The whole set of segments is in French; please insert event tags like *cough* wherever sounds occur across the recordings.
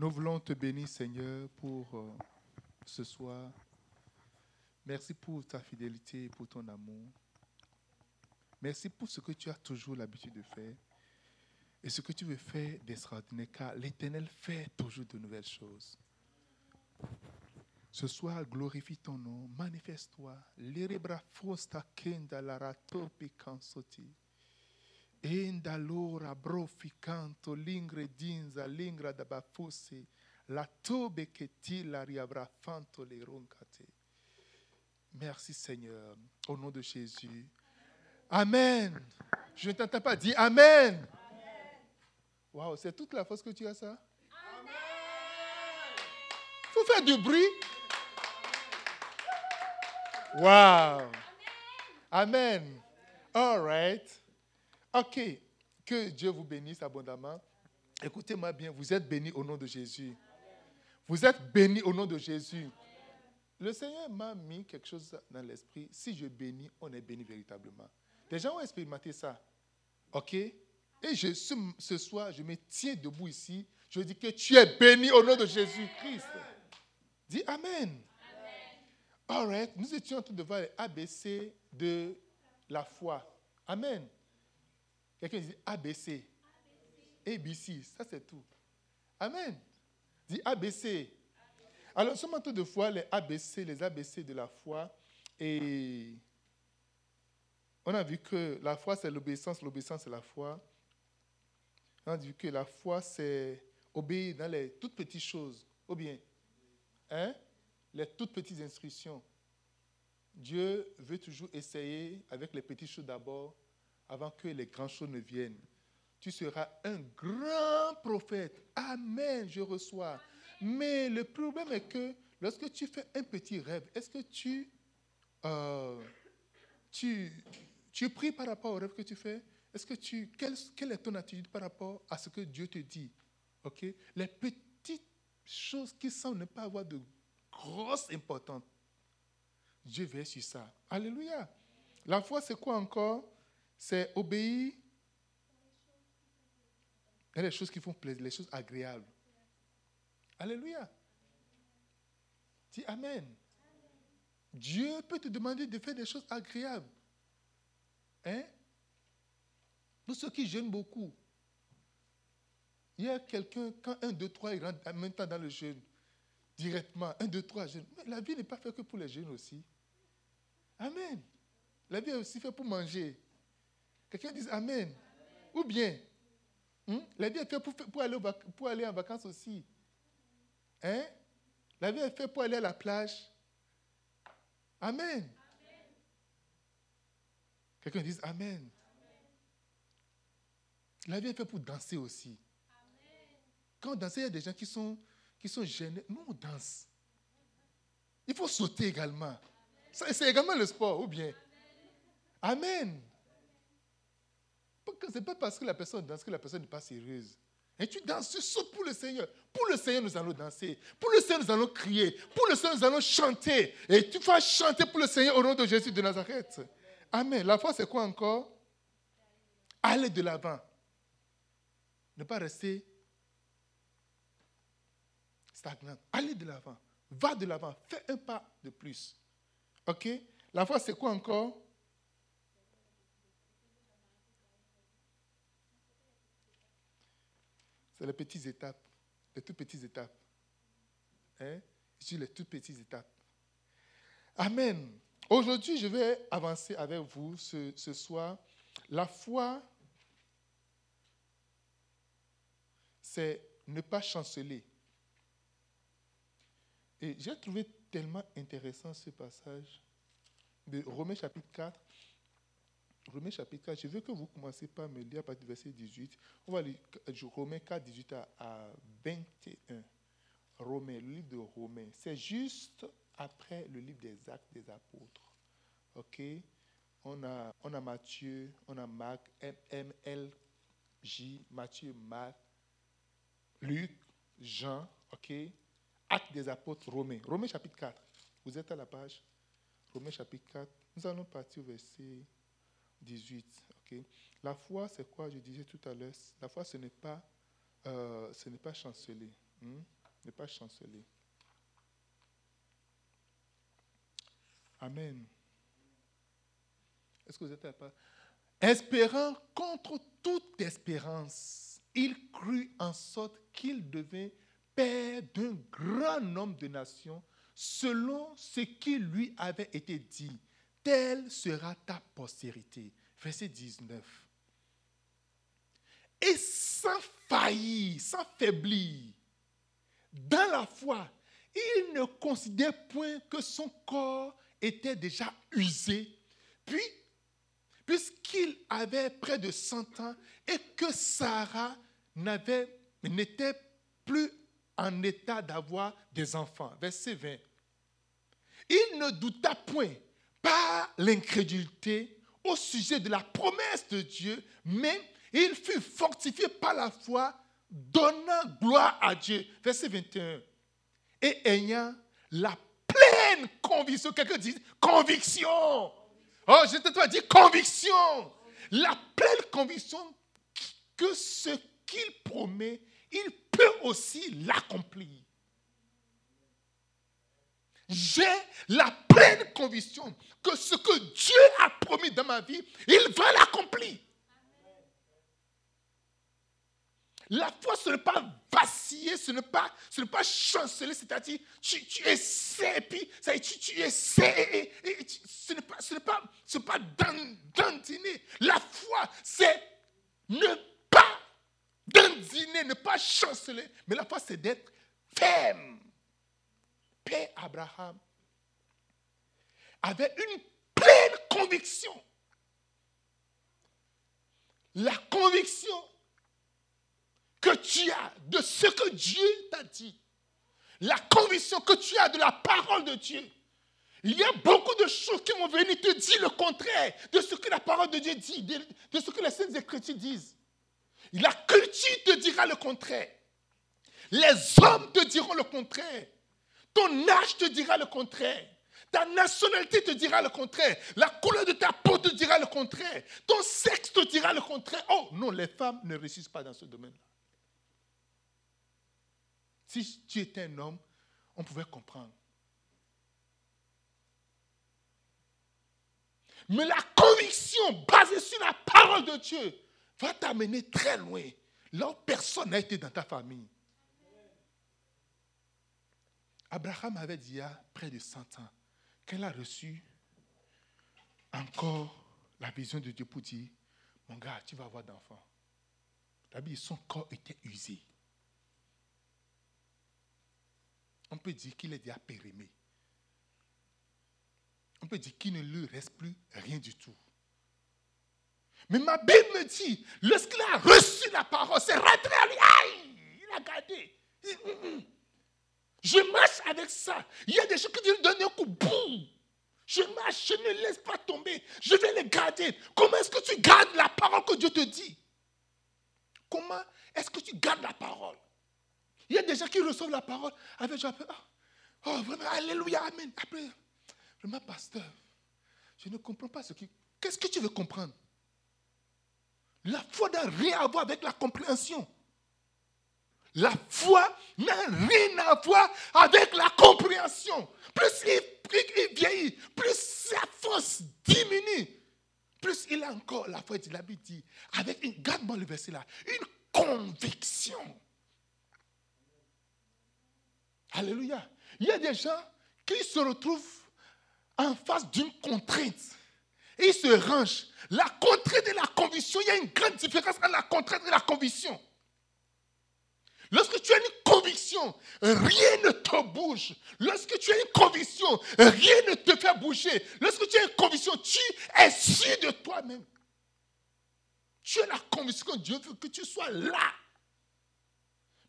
Nous voulons te bénir, Seigneur, pour euh, ce soir. Merci pour ta fidélité et pour ton amour. Merci pour ce que tu as toujours l'habitude de faire et ce que tu veux faire d'extraordinaire, car l'Éternel fait toujours de nouvelles choses. Ce soir, glorifie ton nom, manifeste-toi. L'erebra fosta kenda la ratopi kansoti. Enda lora brofi canto lingre dinza lingra da bafusi. La tobe che ti la riavra fanto le roncate. Merci Seigneur, au nom de Jésus. Amen. Je ne t'entends pas dire Amen. Waouh, c'est toute la force que tu as ça? Amen. faut faire du bruit. Wow. Amen. All right. OK. Que Dieu vous bénisse abondamment. Écoutez-moi bien, vous êtes bénis au nom de Jésus. Vous êtes bénis au nom de Jésus. Le Seigneur m'a mis quelque chose dans l'esprit. Si je bénis, on est béni véritablement. Des gens ont expérimenté ça. OK? Et ce, soir, je me tiens debout ici. Je dis que tu es béni au nom de Jésus-Christ. Dis Amen. All right. Nous étions en train de voir ABC de la foi. Amen. Quelqu'un dit ABC. ABC. Ça, c'est tout. Amen. Dis ABC. Alors, en train de voir les ABC, les ABC de la foi. Et on a vu que la foi, c'est l'obéissance, l'obéissance, c'est la foi. On a vu que la foi, c'est obéir dans les toutes petites choses. Ou bien, hein? les toutes petites instructions. Dieu veut toujours essayer avec les petites choses d'abord, avant que les grandes choses ne viennent. Tu seras un grand prophète. Amen, je reçois. Mais le problème est que lorsque tu fais un petit rêve, est-ce que tu, euh, tu, tu pries par rapport au rêve que tu fais? Est-ce que tu, quelle, quelle, est ton attitude par rapport à ce que Dieu te dit? Ok? Les petites choses qui semblent ne pas avoir de grosse importance. Dieu veille sur ça. Alléluia. La foi, c'est quoi encore? C'est obéir a les choses qui font plaisir, les choses agréables. Alléluia. Dis Amen. Dieu peut te demander de faire des choses agréables. Hein? Pour ceux qui jeûnent beaucoup, il y a quelqu'un, quand un, deux, trois, il rentre en même temps dans le jeûne, directement, un, deux, trois jeûnes. Mais la vie n'est pas faite que pour les jeunes aussi. Amen. La vie est aussi faite pour manger. Quelqu'un dit Amen. Ou bien, hmm, la vie est faite pour, pour, aller, pour aller en vacances aussi. Hein? La vie est faite pour aller à la plage. Amen. Quelqu'un dit Amen. La vie est faite pour danser aussi. Quand on danse, il y a des gens qui sont qui sont gênés. Nous, on danse. Il faut sauter également. C'est également le sport, ou bien. Amen. Ce n'est pas parce que la personne danse que la personne n'est pas sérieuse. Et tu danses, tu sautes pour le Seigneur. Pour le Seigneur, nous allons danser. Pour le Seigneur, nous allons crier. Pour le Seigneur, nous allons chanter. Et tu vas chanter pour le Seigneur au nom de Jésus de Nazareth. Amen. La foi, c'est quoi encore? Aller de l'avant. Ne pas rester stagnante. Allez de l'avant. Va de l'avant. Fais un pas de plus. OK? La foi, c'est quoi encore? C'est les petites étapes. Les toutes petites étapes. Hein? Sur les toutes petites étapes. Amen. Aujourd'hui, je vais avancer avec vous ce, ce soir. La foi, c'est ne pas chanceler. Et j'ai trouvé tellement intéressant ce passage de Romains chapitre 4. Romains chapitre 4, je veux que vous commencez par me lire à partir du verset 18. On va lire Romains 4, 18 à 21. Romains, le livre de Romains. C'est juste après le livre des actes des apôtres. OK? On a, on a Matthieu, on a Marc, M, L, J, Matthieu, Marc, Luc, Jean, OK? Acte des apôtres Romains. Romains chapitre 4. Vous êtes à la page? Romains chapitre 4. Nous allons partir au verset 18. ok? La foi, c'est quoi? Je disais tout à l'heure. La foi, ce n'est pas, euh, ce n'est pas chanceler. Hmm? Pas chanceler. Amen. Est-ce que vous êtes à Espérant contre toute espérance, il crut en sorte qu'il devait père d'un grand nombre de nations, selon ce qui lui avait été dit. Telle sera ta postérité. Verset 19. Et sans faillir, sans faiblir, dans la foi, il ne considère point que son corps était déjà usé, puis puisqu'il avait près de 100 ans et que Sarah n'était plus en état d'avoir des enfants. Verset 20. Il ne douta point par l'incrédulité au sujet de la promesse de Dieu, mais il fut fortifié par la foi, donnant gloire à Dieu. Verset 21. Et ayant la pleine conviction, quelqu'un dit conviction, Oh, je te dire conviction. La pleine conviction que ce qu'il promet, il peut aussi l'accomplir. J'ai la pleine conviction que ce que Dieu a promis dans ma vie, il va l'accomplir. La foi, ce n'est pas vaciller, ce n'est pas, ce n'est pas chanceler, c'est-à-dire tu, tu, essaies et puis ça, tu, tu essaies ce n'est pas, ce n'est pas, ce n'est pas dandiner. La foi, c'est ne pas dandiner, ne pas chanceler, mais la foi, c'est d'être ferme. Père Abraham avait une pleine conviction. La conviction que tu as de ce que Dieu t'a dit, la conviction que tu as de la parole de Dieu. Il y a beaucoup de choses qui vont venir te dire le contraire de ce que la parole de Dieu dit, de, ce que les saintes écritures disent. La culture te dira le contraire. Les hommes te diront le contraire. Ton âge te dira le contraire. Ta nationalité te dira le contraire. La couleur de ta peau te dira le contraire. Ton sexe te dira le contraire. Oh non, les femmes ne réussissent pas dans ce domaine-là. Si tu étais un homme, on pouvait comprendre. Mais la conviction basée sur la parole de Dieu va t'amener très loin, là où personne n'a été dans ta famille. Abraham avait dit il y a près de 100 ans qu'elle a reçu encore la vision de Dieu pour dire, mon gars, tu vas avoir d'enfants. Son corps était usé. on peut dire qu'il est déjà périmé. On peut dire qu'il ne lui reste plus rien du tout. Mais ma Bible me dit, lorsqu'il a reçu la parole, c'est rentré à lui. Aïe, il a gardé. Mm, mm. Je marche avec ça. Il y a des gens qui disent donner un coup, boum. Je marche, je ne laisse pas tomber. Je vais les garder. Comment est-ce que tu gardes la parole que Dieu te dit? Comment est-ce que tu gardes la parole? Il y a des gens qui reçoivent la parole avec genre, oh, oh, vraiment, alléluia, amen. Après, vraiment, pasteur, je ne comprends pas ce qui. Qu'est-ce que tu veux comprendre? La foi n'a rien à voir avec la compréhension. La foi n'a rien à voir avec la compréhension. Plus il, vieillit, plus sa force diminue, plus il a encore la foi, la Bible dit, avec une, là, conviction. Alléluia. Il y a des gens qui se retrouvent en face d'une contrainte. Ils se rangent. La contrainte et la conviction, il y a une grande différence entre la contrainte et la conviction. Lorsque tu as une conviction, rien ne te bouge. Lorsque tu as une conviction, rien ne te fait bouger. Lorsque tu as une conviction, tu es sûr de toi-même. Tu as la conviction que Dieu veut que tu sois là.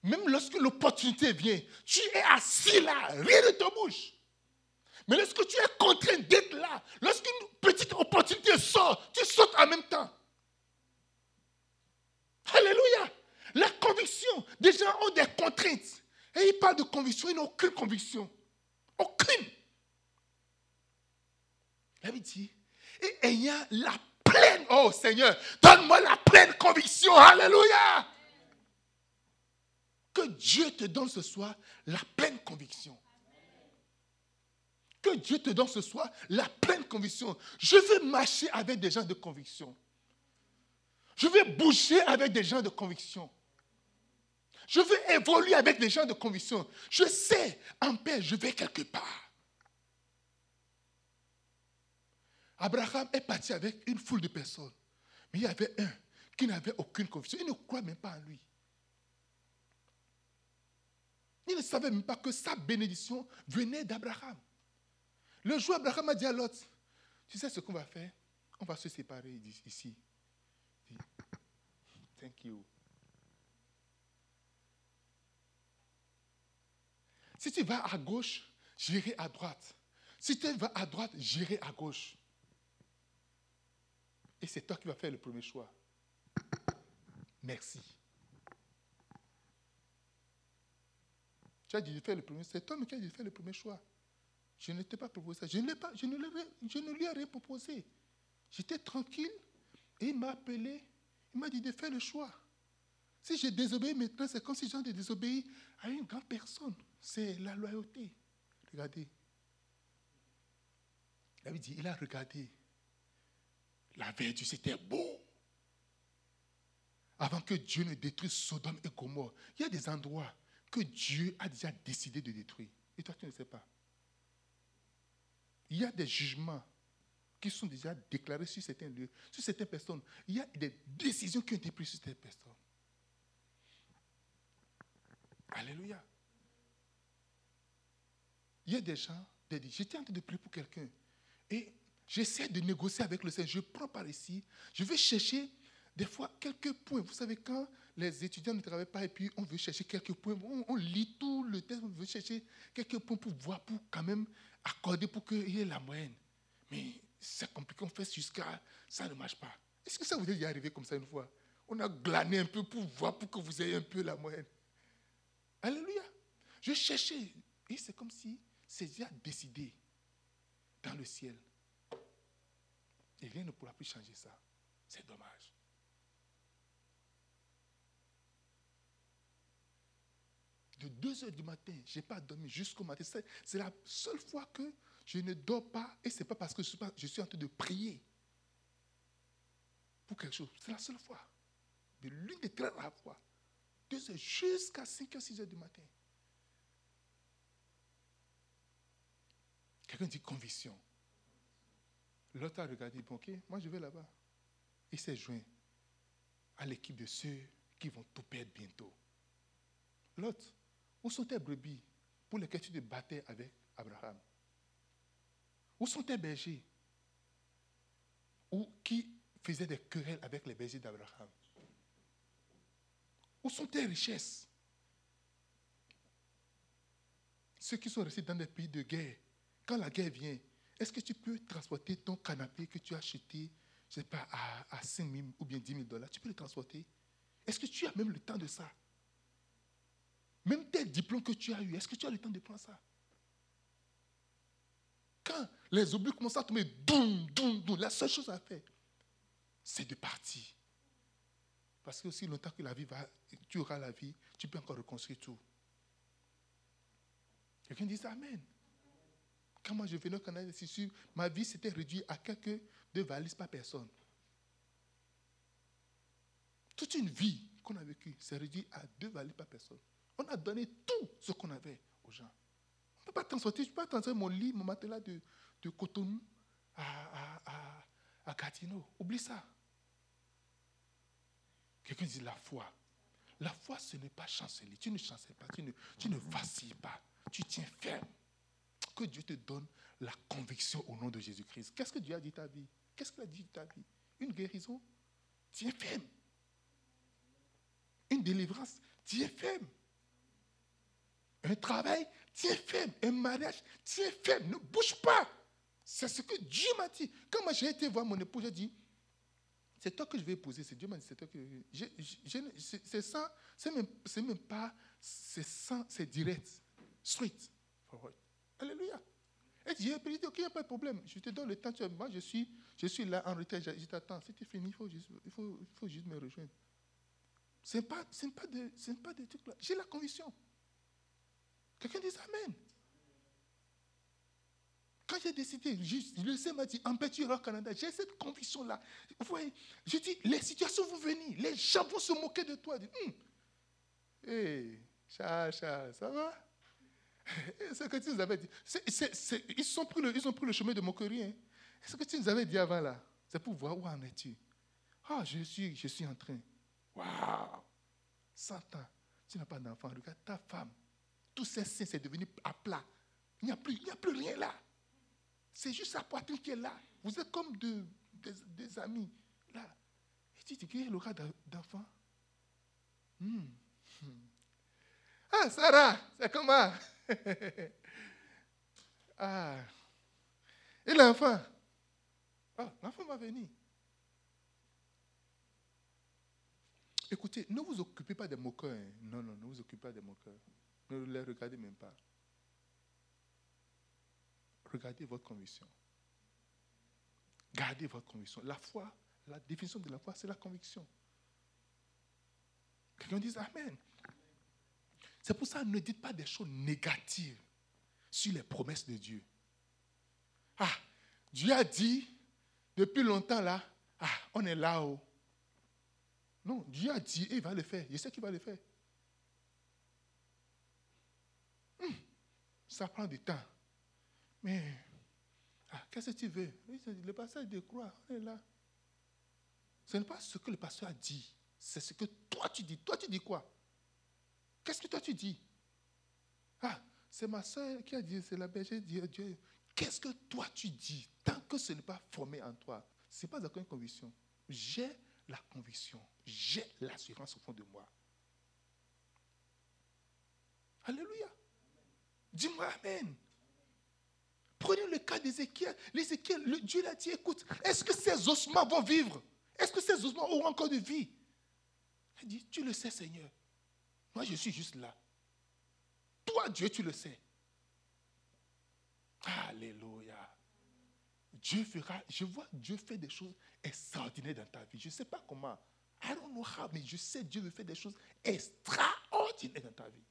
Même lorsque l'opportunité vient, tu es assis là, rien ne te bouge. Mais lorsque tu es contraint d'être là, lorsqu'une petite opportunité sort, tu sautes en même temps. Alléluia. La conviction, des gens ont des contraintes. Et ils parlent de conviction, ils n'ont aucune conviction. Aucune. La Bible dit, et ayant la pleine, oh Seigneur, donne-moi la pleine conviction. Alléluia. Que Dieu te donne ce soir la pleine conviction. Que Dieu te donne ce soir la pleine conviction. Je veux marcher avec des gens de conviction. Je veux bouger avec des gens de conviction. Je veux évoluer avec des gens de conviction. Je sais, en paix, je vais quelque part. Abraham est parti avec une foule de personnes. Mais il y avait un qui n'avait aucune conviction. Il ne croit même pas en lui. Il ne savait même pas que sa bénédiction venait d'Abraham. Le jour Abraham a dit à l'autre, tu sais ce qu'on va faire? On va se séparer ici. Thank you. Si tu vas à gauche, j'irai à droite. Si tu vas à droite, j'irai à gauche. Et c'est toi qui vas faire le premier choix. Merci. Tu as dit de faire le premier C'est toi qui as dit de faire le premier choix. Je ne t'ai pas proposé ça. Je ne, pas, je, ne je ne lui ai rien proposé. J'étais tranquille et il m'a appelé. Il m'a dit de faire le choix. Si j'ai désobéi maintenant, c'est comme si j'ai désobéi à une grande personne. C'est la loyauté. Regardez. Il a regardé. La vertu, c'était beau. Avant que Dieu ne détruise Sodome et Gomorre, il y a des endroits que Dieu a déjà décidé de détruire. Et toi, tu ne sais pas. Il y a des jugements qui sont déjà déclarés sur certains lieux, sur certaines personnes. Il y a des décisions qui ont été prises sur certaines personnes. Alléluia. Il y a des gens, j'étais en train de prier pour quelqu'un. Et J'essaie de négocier avec le Seigneur. Je prends par ici. Je vais chercher des fois quelques points. Vous savez, quand les étudiants ne travaillent pas et puis on veut chercher quelques points, on, lit tout le texte, on veut chercher quelques points pour voir, pour quand même accorder pour qu'il y ait la moyenne. Mais c'est compliqué, on fait jusqu'à ça ne marche pas. Est-ce que ça vous est arrivé comme ça une fois? On a glané un peu pour voir, pour que vous ayez un peu la moyenne. Alléluia. Je cherchais. Et c'est comme si c'est déjà décidé dans le ciel. Et rien ne pourra plus changer ça. C'est dommage. De 2 heures du matin, je n'ai pas dormi jusqu'au matin. C'est la seule fois que je ne dors pas. Et ce n'est pas parce que je suis, en train de prier pour quelque chose. C'est la seule fois. De l'une des très rares fois. 2 heures jusqu'à 5 heures, 6 heures du matin. Quelqu'un dit conviction. L'autre a regardé, bon, ok, moi je vais là-bas. Il s'est joint à l'équipe de ceux qui vont tout perdre bientôt. L'autre, où sont tes brebis pour lesquelles tu te battais avec Abraham? Où sont tes bergers? Ou qui faisaient des querelles avec les bergers d'Abraham? Où sont tes richesses? Ceux qui sont restés dans des pays de guerre, quand la guerre vient, est-ce que tu peux transporter ton canapé que tu as acheté, je sais pas, à, 5 000 ou bien 10 000 dollars? Tu peux le transporter Est-ce que tu as même le temps de ça? Même tes diplômes que tu as eus, est-ce que tu as le temps de prendre ça? Quand les obus commencent à tomber, la seule chose à faire, c'est de partir. Parce que aussi longtemps que la vie va, tu auras la vie, tu peux encore reconstruire tout. Quelqu'un dit Amen. Quand moi je venais au Canada, ma vie s'était réduite à quelques deux valises par personne. Toute une vie qu'on a vécue s'est réduite à deux valises par personne. On a donné tout ce qu'on avait aux gens. On ne peut pas transporter, je ne peux pas transporter mon lit, mon matelas de, de Cotonou à, à, à. Oublie ça. Quelqu'un dit la foi. La foi, ce n'est pas chanceler. Tu ne chancelles pas, tu ne, tu ne vacilles pas. Tu tiens ferme que Dieu te donne la conviction au nom de Jésus-Christ. Qu'est-ce que Dieu a dit ta vie? Qu'est-ce qu'il a dit ta vie? Une guérison? Tiens ferme. Une délivrance? Tiens ferme. Un travail? Tiens ferme. Un mariage? Tiens ferme. Ne bouge pas. C'est ce que Dieu m'a dit. Quand moi j'ai été voir mon époux, j'ai dit, c'est toi que je vais épouser. C'est Dieu m'a dit, c'est toi que C'est ça, c'est même, même pas, c'est ça, c'est direct. Straight. Et j'ai ok, il n'y a pas de problème. Je te donne le temps. Moi, je suis, je suis là en retard. Je t'attends. Tu finis, il faut, juste, il, faut, il faut juste me rejoindre. Ce n'est pas, pas, de, pas des trucs là. J'ai la conviction. Quelqu'un dit Amen. Quand j'ai décidé, le Seigneur m'a dit, en tu iras au Canada, j'ai cette conviction-là. Vous voyez, je dis, les situations vont venir, les gens vont se moquer de toi. Hé, Charles, Charles, ça va? Ce que tu nous avais dit. Ils, le, ont pris le chemin de moquerie. Hein. Ce que tu nous avais dit avant là. C'est pour voir où en es-tu. Ah, je suis, je suis en train. Waouh 100 ans, tu n'as pas d'enfant. Regarde ta femme. Tous ces seins, c'est devenu à plat. Il n'y a, plus- a plus rien là. C'est juste sa poitrine qui est là. Vous êtes comme de- des, amis. Là. Et tu dis, quel aura d'en- d'enfant? Hmm. Hmm. Ah, Sarah, c'est comment *laughs* Ah. Et l'enfant? Ah, l'enfant va venir. Écoutez, ne vous occupez pas des moqueurs. hein. Non, non, ne vous occupez pas des moqueurs. Ne les regardez même pas. Regardez votre conviction. Gardez votre conviction. La foi, la définition de la foi, c'est la conviction. Quelqu'un dit Amen. C'est pour ça, ne dites pas des choses négatives sur les promesses de Dieu. Ah, Dieu a dit, depuis longtemps là, ah, on est là-haut. Non, Dieu a dit et il va le faire. Je sais qu'il va le faire. Hum, ça prend du temps. Mais, ah, qu'est-ce que tu veux? Le passage de croix, on est là. Ce n'est pas ce que le pasteur a dit, c'est ce que toi tu dis. Toi tu dis quoi? Qu'est-ce que toi tu dis? Ah, c'est ma soeur qui a dit, c'est la berger Dieu. Dieu. Qu'est-ce que toi tu dis? Tant que ce n'est pas formé en toi, ce n'est pas encore une conviction. J'ai la conviction, j'ai l'assurance au fond de moi. Alléluia. Dis-moi Amen. Prenez le cas d'Ézéchiel. L'Ézéchiel, Dieu l'a dit, écoute, est-ce que ces ossements vont vivre? Est-ce que ces ossements auront encore de vie? Il dit, tu le sais Seigneur. Moi, je suis juste là. Toi, Dieu, tu le sais. Alléluia. Dieu fera, je vois Dieu fait des choses extraordinaires dans ta vie. Je ne sais pas comment. I don't know how, mais je sais Dieu veut faire des choses extraordinaires dans ta vie.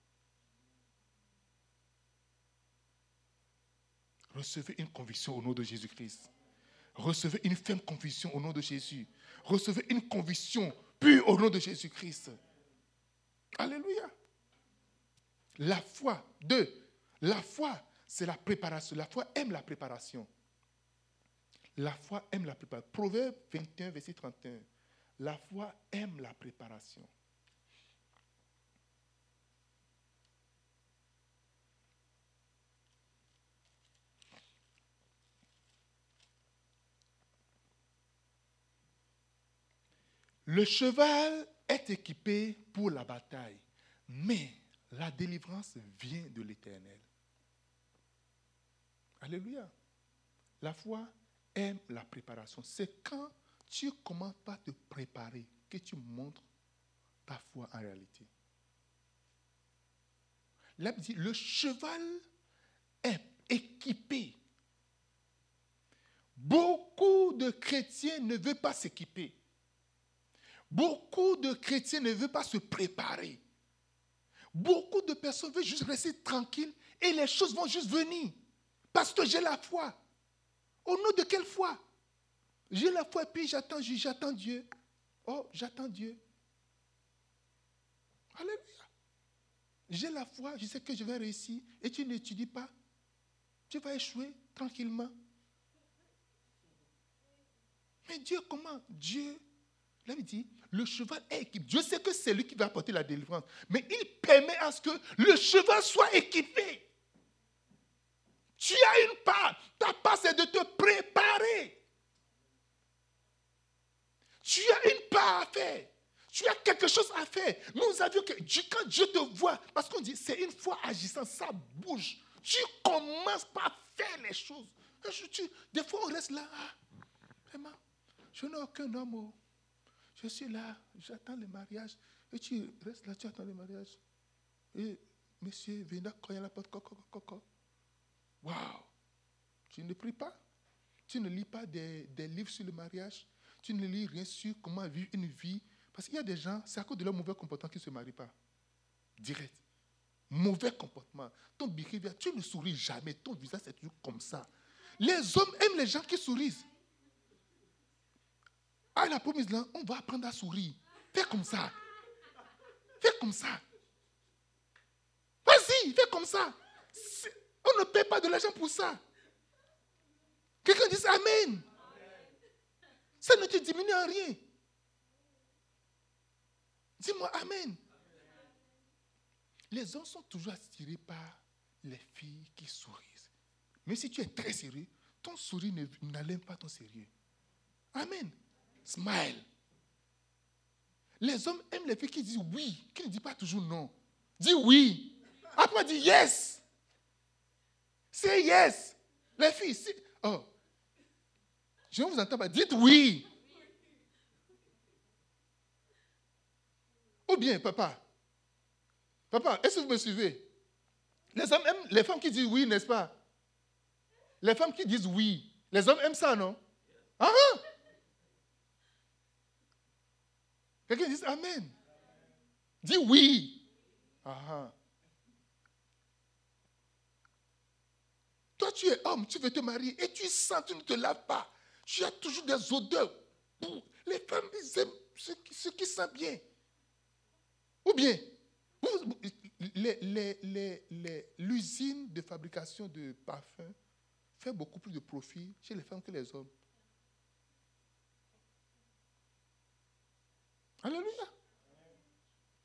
Recevez une conviction au nom de Jésus-Christ. Recevez une ferme conviction au nom de Jésus. Recevez une conviction pure au nom de Jésus-Christ. Alléluia. La foi. Deux. La foi, c'est la préparation. La foi aime la préparation. La foi aime la préparation. Proverbe 21, verset 31. La foi aime la préparation. Le cheval est équipé pour la bataille, mais la délivrance vient de l'Éternel. Alléluia. La foi aime la préparation. C'est quand tu commences par te préparer que tu montres ta foi en réalité. Là, dit, le cheval est équipé. Beaucoup de chrétiens ne veulent pas s'équiper. Beaucoup de chrétiens ne veulent pas se préparer. Beaucoup de personnes veulent juste rester tranquilles et les choses vont juste venir. Parce que j'ai la foi. Au nom de quelle foi? J'ai la foi et puis j'attends, j'attends Dieu. Oh, j'attends Dieu. Alléluia. J'ai la foi, je sais que je vais réussir. Et tu n'étudies pas. Tu vas échouer tranquillement. Mais Dieu, comment? Dieu, là il dit, le cheval est équipé. Dieu sait que c'est lui qui va apporter la délivrance. Mais il permet à ce que le cheval soit équipé. Tu as une part. Ta part, c'est de te préparer. Tu as une part à faire. Tu as quelque chose à faire. Nous avions que quand Dieu te voit, parce qu'on dit, c'est une fois agissant, ça bouge. Tu commences par faire les choses. des fois, on reste là. Ah, je n'ai aucun homme. Je suis là, j'attends le mariage. Et tu restes là, tu attends le mariage. Et monsieur, viens cogner à la porte. Coco, coco. Waouh! Tu ne pries pas? Tu ne lis pas des, des livres sur le mariage? Tu ne lis rien sur comment vivre une vie Parce qu'il y a des gens, c'est à cause de leur mauvais comportement qu'ils ne se marient pas. Direct. Mauvais comportement. Ton behavior, tu ne souris jamais. Ton visage, c'est toujours comme ça. Les hommes aiment les gens qui sourient. Ah, la promise là, on va apprendre à sourire. Fais comme ça. Fais comme ça. Vas-y, fais comme ça. On ne paie pas de l'argent pour ça. Quelqu'un dit Amen. Ça ne te diminue en rien. Dis-moi Amen. Les hommes sont toujours attirés par les filles qui sourient. Mais si tu es très sérieux, ton sourire n'allume pas ton sérieux. Amen. Smile. Les hommes aiment les filles qui disent oui, qui ne disent pas toujours non. Dis oui. Après, dis yes. C'est yes. Les filles, oh, je ne vous entends pas. Dites oui. Ou bien, papa. Papa, est-ce que vous me suivez? Les hommes aiment les femmes qui disent oui, n'est-ce pas? Les femmes qui disent oui. Les hommes aiment ça, non Ah, ah. Quelqu'un dit Amen. Dis oui. Toi, tu es homme, tu veux te marier et tu sens, tu ne te laves pas. Tu as toujours des odeurs. Les femmes, ils aiment ce qui, ce qui sent bien. Ou bien, l'usine de fabrication de parfums fait beaucoup plus de profit chez les femmes que les hommes. Alléluia.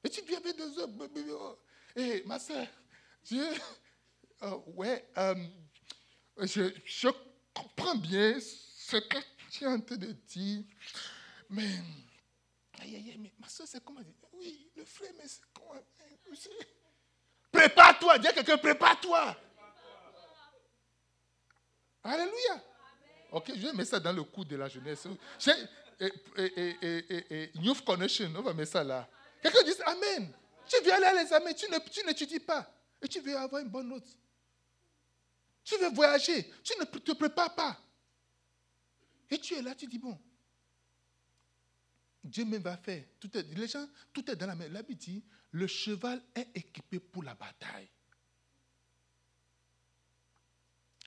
Et tu viens avec des hommes. Hé, ma soeur, Dieu, oh, ouais, euh, je, je comprends bien ce que tu es en train de dire, mais, aïe, aïe, mais ma soeur, c'est comment dire? Oui, le frère, mais c'est comment? Prépare-toi, dis à quelqu'un, prépare-toi. Alléluia. Ok, je vais mettre ça dans le coup de la jeunesse. Et, Youth Connection, on va mettre ça là. Quelqu'un dit Amen. Tu viens aller à l'examen, tu n'étudies pas. Et tu veux avoir une bonne note. Tu veux voyager, tu ne te prépares pas. Et tu es là, tu dis, bon, Dieu même va faire. Tout est, les gens, tout est dans la main. La Bible dit, le cheval est équipé pour la bataille.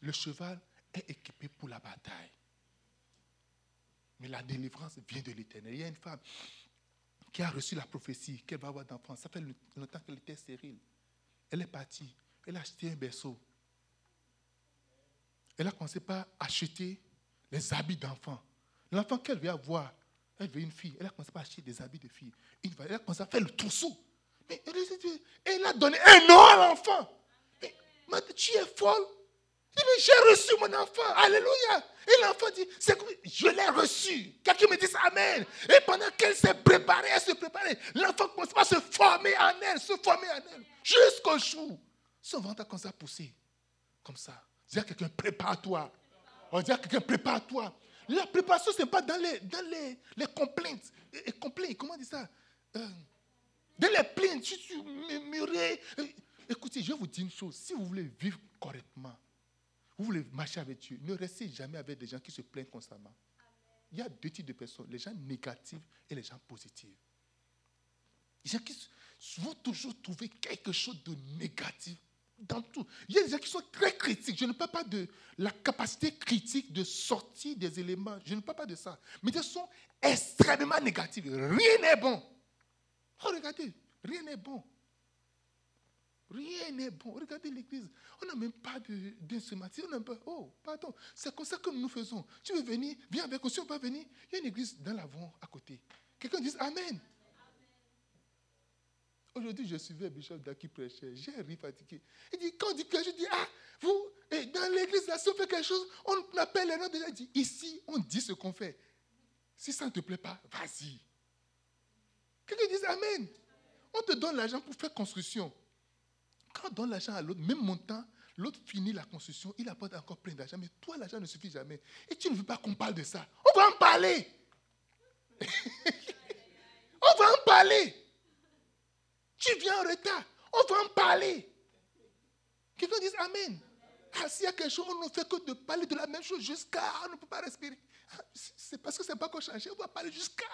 Le cheval est équipé pour la bataille. Mais la délivrance vient de l'éternel. Il y a une femme qui a reçu la prophétie qu'elle va avoir d'enfants. Ça fait longtemps qu'elle était stérile. Elle est partie. Elle a acheté un berceau. Elle a commencé par acheter les habits d'enfants. L'enfant qu'elle veut avoir, elle veut une fille. Elle a commencé par acheter des habits de fille. Elle a commencé à faire le trousseau. Mais elle a donné un nom à l'enfant. Mais tu es folle. J'ai reçu mon enfant. Alléluia. Et l'enfant dit, je l'ai reçu. Quelqu'un me dit Amen. Et pendant qu'elle s'est préparée, elle se préparait, l'enfant commence à se former en elle, se former en elle, jusqu'au jour. Son ventre a commencé à pousser. Comme ça. Dis à quelqu'un, prépare-toi. On dit à quelqu'un, prépare-toi. La préparation, ce n'est pas dans les, dans les, les complaintes. Et, comment on dit ça? Euh, Dans les plaintes, tu, tu murmurais. Écoutez, je vais vous dire une chose. Si vous voulez vivre correctement, vous voulez marcher avec Dieu, ne restez jamais avec des gens qui se plaignent constamment. Il y a deux types de personnes, les gens négatifs et les gens positifs. Les gens qui vont toujours trouver quelque chose de négatif dans tout. Il y a des gens qui sont très critiques. Je ne parle pas de la capacité critique de sortir des éléments. Je ne parle pas de ça. Mais ils sont extrêmement négatifs. Rien n'est bon. Oh, regardez, rien n'est bon. Rien n'est bon. Regardez l'église. On n'a même pas d'instrumentisme. On n'a pas. Oh, pardon. C'est comme ça que nous faisons. Tu veux venir Viens avec nous. Si on va venir, il y a une église dans l'avant à côté. Quelqu'un dit Amen. Aujourd'hui, je suivais Bishop Daki prêchait. J'ai ri fatigué. Il dit, quand on dit que je dis, ah, vous, et dans l'église, là, si on fait quelque chose, on appelle les noms de dit, ici, on dit ce qu'on fait. Si ça ne te plaît pas, vas-y. Quelqu'un dit Amen. On te donne l'argent pour faire construction. Quand on donne l'argent à l'autre, même montant, l'autre finit la construction, il apporte encore plein d'argent, mais toi, l'argent ne suffit jamais. Et tu ne veux pas qu'on parle de ça. On va en parler. *laughs* on va en parler. Tu viens en retard. On va en parler. Quelqu'un dit Amen. Ah, s'il y a quelque chose, on ne fait que de parler de la même chose jusqu'à. On ne peut pas respirer. Ah, c'est parce que ce n'est pas qu'on change. On va parler jusqu'à.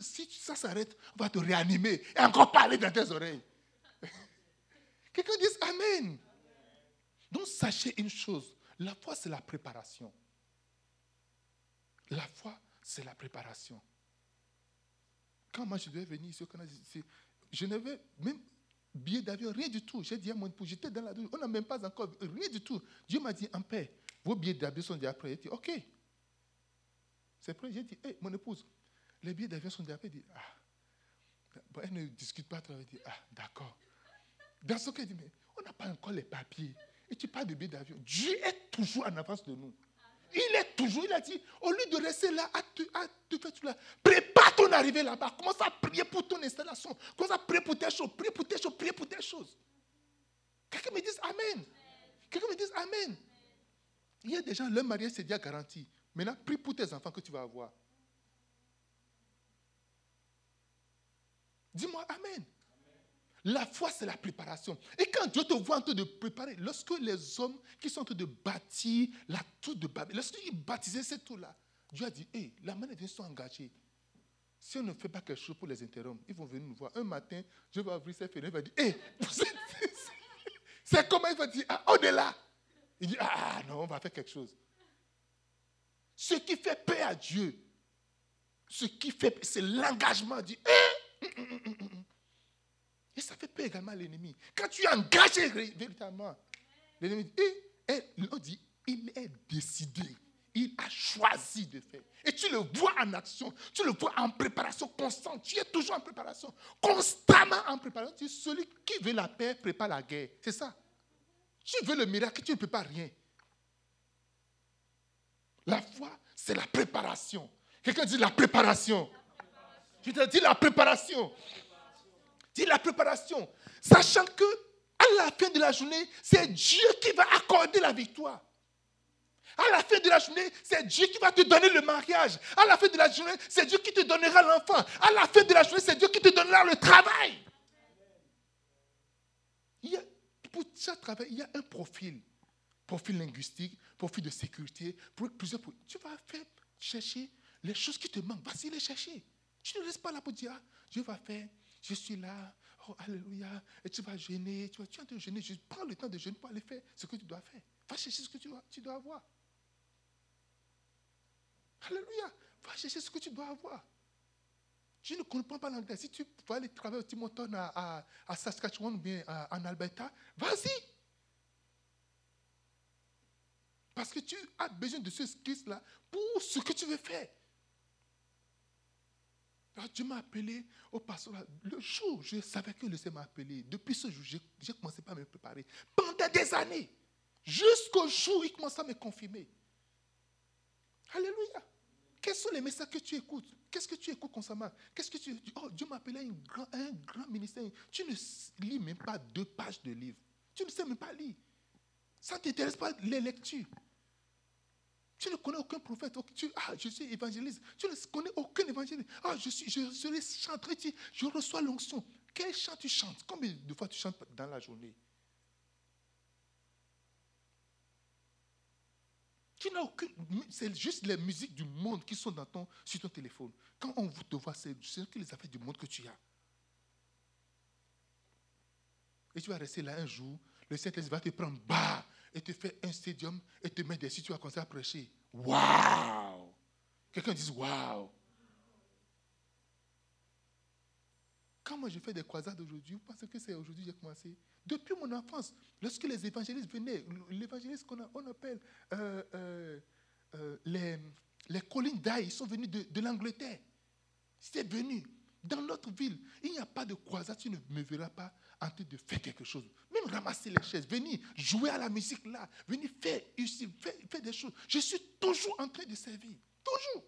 Si ça s'arrête, on va te réanimer et encore parler dans tes oreilles. Quelqu'un dit Amen. Donc sachez une chose, la foi c'est la préparation. La foi c'est la préparation. Quand moi je devais venir ici au Canada, je n'avais même billet d'avion, rien du tout. J'ai dit à mon époux, j'étais dans la douche, on n'a même pas encore, rien du tout. Dieu m'a dit, en paix, vos billets d'avion sont déjà prêts. J'ai dit, ok. C'est prêt. J'ai dit, hé, mon épouse, les billets d'avion sont déjà prêts. Elle dit, ah. elle ne discute pas trop. Elle dit, ah, d'accord. Dans ce cas, dit, mais on n'a pas encore les papiers. Et tu parles de billets d'avion. Dieu est toujours en avance de nous. Il est toujours, il a dit, au lieu de rester là à te, faire tout là, prépare ton arrivée là-bas. Commence à prier pour ton installation. Commence à prier pour tes choses, prier pour tes choses, prier pour tes choses. Quelqu'un me dise Amen. Quelqu'un me dise Amen. Il y a des gens, leur mariage c'est déjà garanti. Maintenant, prie pour tes enfants que tu vas avoir. Dis-moi Amen. La foi, c'est la préparation. Et quand Dieu te voit en train de préparer, lorsque les hommes qui sont en train de bâtir la tour de Babel, lorsqu'ils baptisaient cette tour-là, Dieu a dit, hé, la manière dont ils sont engagés. Si on ne fait pas quelque chose pour les interrompre, ils vont venir nous voir. Un matin, je vais ouvrir cette fenêtre, il va dire, hé, *laughs* c'est comment il va dire, ah, au-delà. Il dit, ah non, on va faire quelque chose. Ce qui fait paix à Dieu, ce qui fait, c'est l'engagement. Dit, hé, et ça fait peur également à l'ennemi. Quand tu es engagé véritablement, l'ennemi dit, on dit, il est décidé. Il a choisi de faire. Et tu le vois en action, tu le vois en préparation constante. Tu es toujours en préparation, constamment en préparation. Celui qui veut la paix prépare la guerre. C'est ça. Tu veux le miracle, tu ne peux pas rien. La foi, c'est la préparation. Quelqu'un dit la préparation. Je te dis la préparation. C'est la préparation. Sachant que à la fin de la journée, c'est Dieu qui va accorder la victoire. À la fin de la journée, c'est Dieu qui va te donner le mariage. À la fin de la journée, c'est Dieu qui te donnera l'enfant. À la fin de la journée, c'est Dieu qui te donnera le travail. Il y a, pour chaque travail, il y a un profil. Profil linguistique, profil de sécurité, plusieurs. Tu vas faire chercher les choses qui te manquent. Vas-y les chercher. Tu ne restes pas là pour dire, ah, Dieu va faire je suis là, oh Alléluia, et tu vas gêner, tu, vas, tu train de gêner, je prends le temps de gêner pour aller faire ce que tu dois faire. Va chercher ce que tu dois, tu dois avoir. Alléluia, va chercher ce que tu dois avoir. Je ne comprends pas l'anglais. Si tu vas aller travailler au Timoton à, à, Saskatchewan ou bien en Alberta, vas-y. Parce que tu as besoin de ce skills-là pour ce que tu veux faire. Alors Dieu m'a appelé au pastorat. Le jour où je savais que le Seigneur m'a depuis ce jour, j'ai commencé à me préparer. Pendant des années. Jusqu'au jour où il commence à me confirmer. Alléluia. Quels sont les messages que tu écoutes? Qu'est-ce que tu écoutes constamment? Qu'est-ce que tu Oh, Dieu m'a appelé à grand, un grand ministère. Tu ne lis même pas deux pages de livre. Tu ne sais même pas lire. Ça ne t'intéresse pas les lectures. Tu ne connais aucun prophète. ah, je suis évangéliste. Tu ne connais aucun évangéliste. Ah, je suis, je chanteur. Je reçois l'onction. Quel chant tu chantes? Combien de fois tu chantes dans la journée? Tu n'as aucune. C'est juste les musiques du monde qui sont dans ton, sur ton téléphone. Quand on te voit, c'est les affaires du monde que tu as. Et tu vas rester là un jour, le Saint-Esprit va te prendre bas et te fait un stadium et te met des tu vas commencer à prêcher. Waouh! Quelqu'un dit Waouh! Quand moi je fais des croisades aujourd'hui, parce que c'est aujourd'hui que j'ai commencé? Depuis mon enfance, lorsque les évangélistes venaient, l'évangéliste qu'on on appelle euh, euh, euh, les, les collines d'ail, ils sont venus de, de l'Angleterre. C'est venu dans notre ville. Il n'y a pas de croisade, tu ne me verras pas en train de faire quelque chose. Même ramasser les chaises, venir jouer à la musique là, venir faire ici, faire, des choses. Je suis toujours en train de servir. Toujours.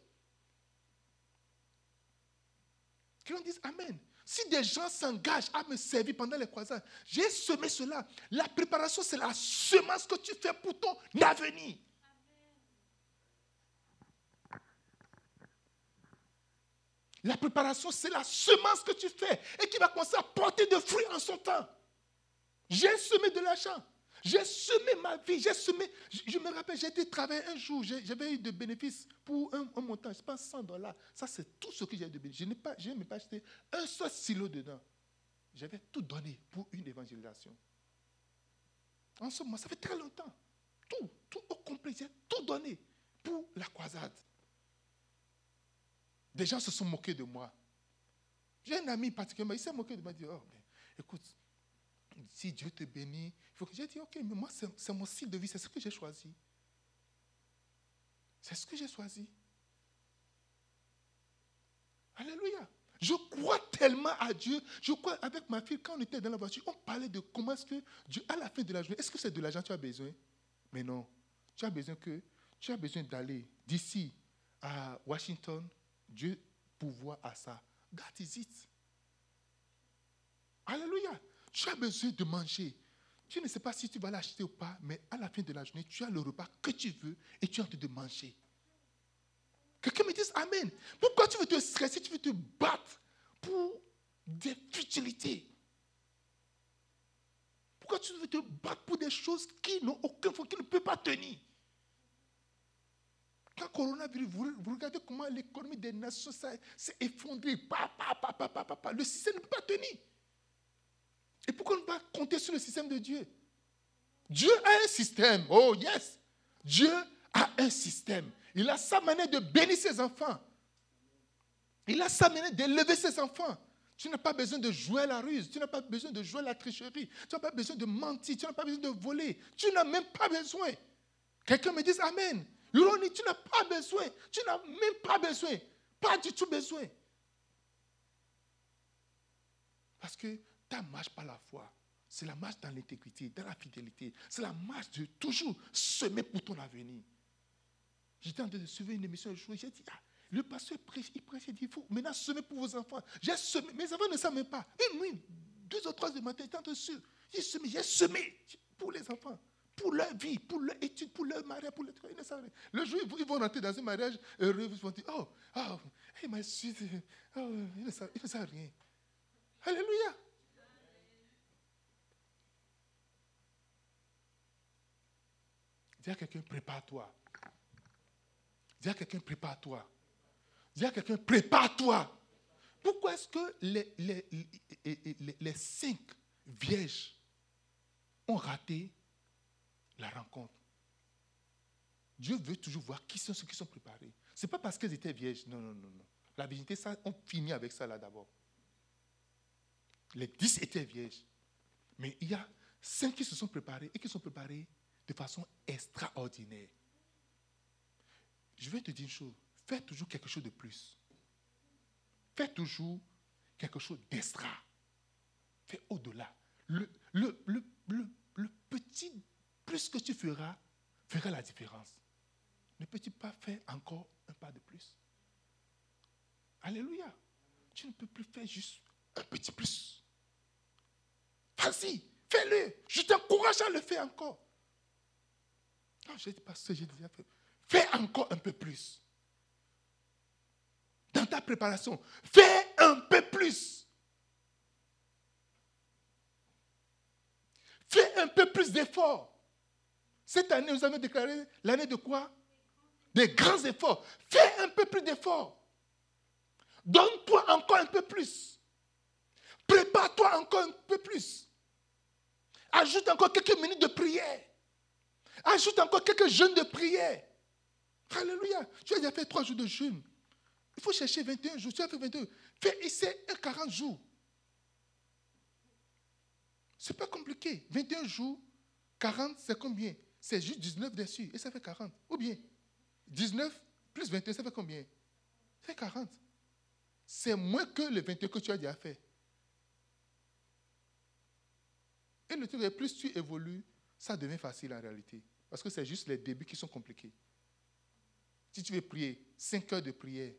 Qu'on dise Amen. Si des gens s'engagent à me servir pendant les croisades, j'ai semé cela. La préparation, c'est la semence que tu fais pour ton avenir. La préparation, c'est la semence que tu fais et qui va commencer à porter des fruits en son temps. J'ai semé de l'argent. J'ai semé ma vie, j'ai semé. Je, me rappelle, j'ai été travailler un jour, j'avais eu de bénéfices pour un, montant, je pense 100 dollars. Ça, c'est tout ce que j'ai de bénéfices. Je n'ai même pas acheté un seul silo dedans. J'avais tout donné pour une évangélisation. En ce moment, ça fait très longtemps. Tout, tout au complet, j'ai tout donné pour la croisade. Des gens se sont moqués de moi. J'ai un ami particulièrement, il s'est moqué de moi. Il dit, oh, écoute, si Dieu te bénit, il faut que j'ai dit, ok, mais moi, c'est mon style de vie, c'est ce que j'ai choisi. C'est ce que j'ai choisi. Alléluia. Je crois tellement à Dieu. Je crois avec ma fille, quand on était dans la voiture, on parlait de comment est-ce que Dieu, à la fin de la journée, est-ce que c'est de l'argent que tu as besoin? Mais non. Tu as besoin que, tu as besoin d'aller d'ici à Washington, Dieu pourvoit à ça. God is it. Alléluia. Tu as besoin de manger. Tu ne sais pas si tu vas l'acheter ou pas, mais à la fin de la journée, tu as le repas que tu veux et tu as envie de manger. Quelqu'un me dit Amen. Pourquoi tu veux te stresser, tu veux te battre pour des futilités? Pourquoi tu veux te battre pour des choses qui n'ont aucun fond, qui ne peuvent pas tenir? Quand coronavirus, vous, vous regardez comment l'économie des nations s'est effondrée. le système ne peut pas tenir. Et pourquoi ne pas compter sur le système de Dieu? Dieu a un système. Oh, yes. Dieu a un système. Il a sa manière de bénir ses enfants. Il a sa manière d'élever ses enfants. Tu n'as pas besoin de jouer à la ruse. Tu n'as pas besoin de jouer à la tricherie. Tu n'as pas besoin de mentir. Tu n'as pas besoin de voler. Tu n'as même pas besoin. Quelqu'un me dit Amen. Tu n'as pas besoin. Tu n'as même pas besoin. Pas du tout besoin. Parce que ta marche par la foi, c'est la marche dans l'intégrité, dans la fidélité. C'est la marche de toujours semer pour ton avenir. J'étais en train de suivre une émission jour j'ai dit, ah, le pasteur prêche, il prêche, il dit, il faut maintenant semer pour vos enfants. J'ai semé, mes enfants ne savent même pas. Une nuit, deux ou trois de matin, j'étais en train de suivre. J'ai semé, j'ai semé pour les enfants, pour leur vie, pour leur étude, pour leur mariage, pour leur Ils ne savent rien. Le jour où ils vont rentrer dans un mariage heureux, ils vont dire, oh, oh, hey, ma suite, oh, ils ne savent rien. Alléluia. Dis à quelqu'un, prépare-toi. Dis à quelqu'un, prépare-toi. Dis à quelqu'un, prépare-toi. Pourquoi est-ce que les, les, cinq vierges ont raté la rencontre Dieu veut toujours voir qui sont ceux qui sont préparés. Ce n'est pas parce qu'elles étaient vierges. Non, non, non, non. La virginité, ça, on finit avec ça là d'abord. Les dix étaient vierges. Mais il y a cinq qui se sont préparés et qui sont préparés de façon extraordinaire. Je vais te dire une chose, fais toujours quelque chose de plus. Fais toujours quelque chose d'extra. Fais au-delà. Le, le, le, le, petit plus que tu feras fera la différence. Ne peux-tu pas faire encore un pas de plus? Alléluia. Tu ne peux plus faire juste un petit plus. Vas-y, fais-le. Je t'encourage à le faire encore. Non, je dis, que j'ai déjà fait. Fais encore un peu plus. Dans ta préparation, fais un peu plus. Fais un peu plus d'efforts. Cette année, nous avons déclaré l'année de quoi? Des grands efforts. Fais un peu plus d'efforts. Donne-toi encore un peu plus. Prépare-toi encore un peu plus. Ajoute encore quelques minutes de prière. Ajoute encore quelques jeûnes de prière. Alléluia. Tu as déjà fait trois jours de jeûne. Il faut chercher 21 jours. Tu as fait 21. Fais essayer 40 jours. Ce n'est pas compliqué. 21 jours, 40, c'est combien? C'est juste 19 dessus et ça fait 40. Ou bien 19 plus 21, ça fait combien? Ça fait 40. C'est moins que le 21 que tu as déjà fait. Et le truc plus tu évolues, ça devient facile en réalité. Parce que c'est juste les débuts qui sont compliqués. Si tu veux prier, 5 heures de prière,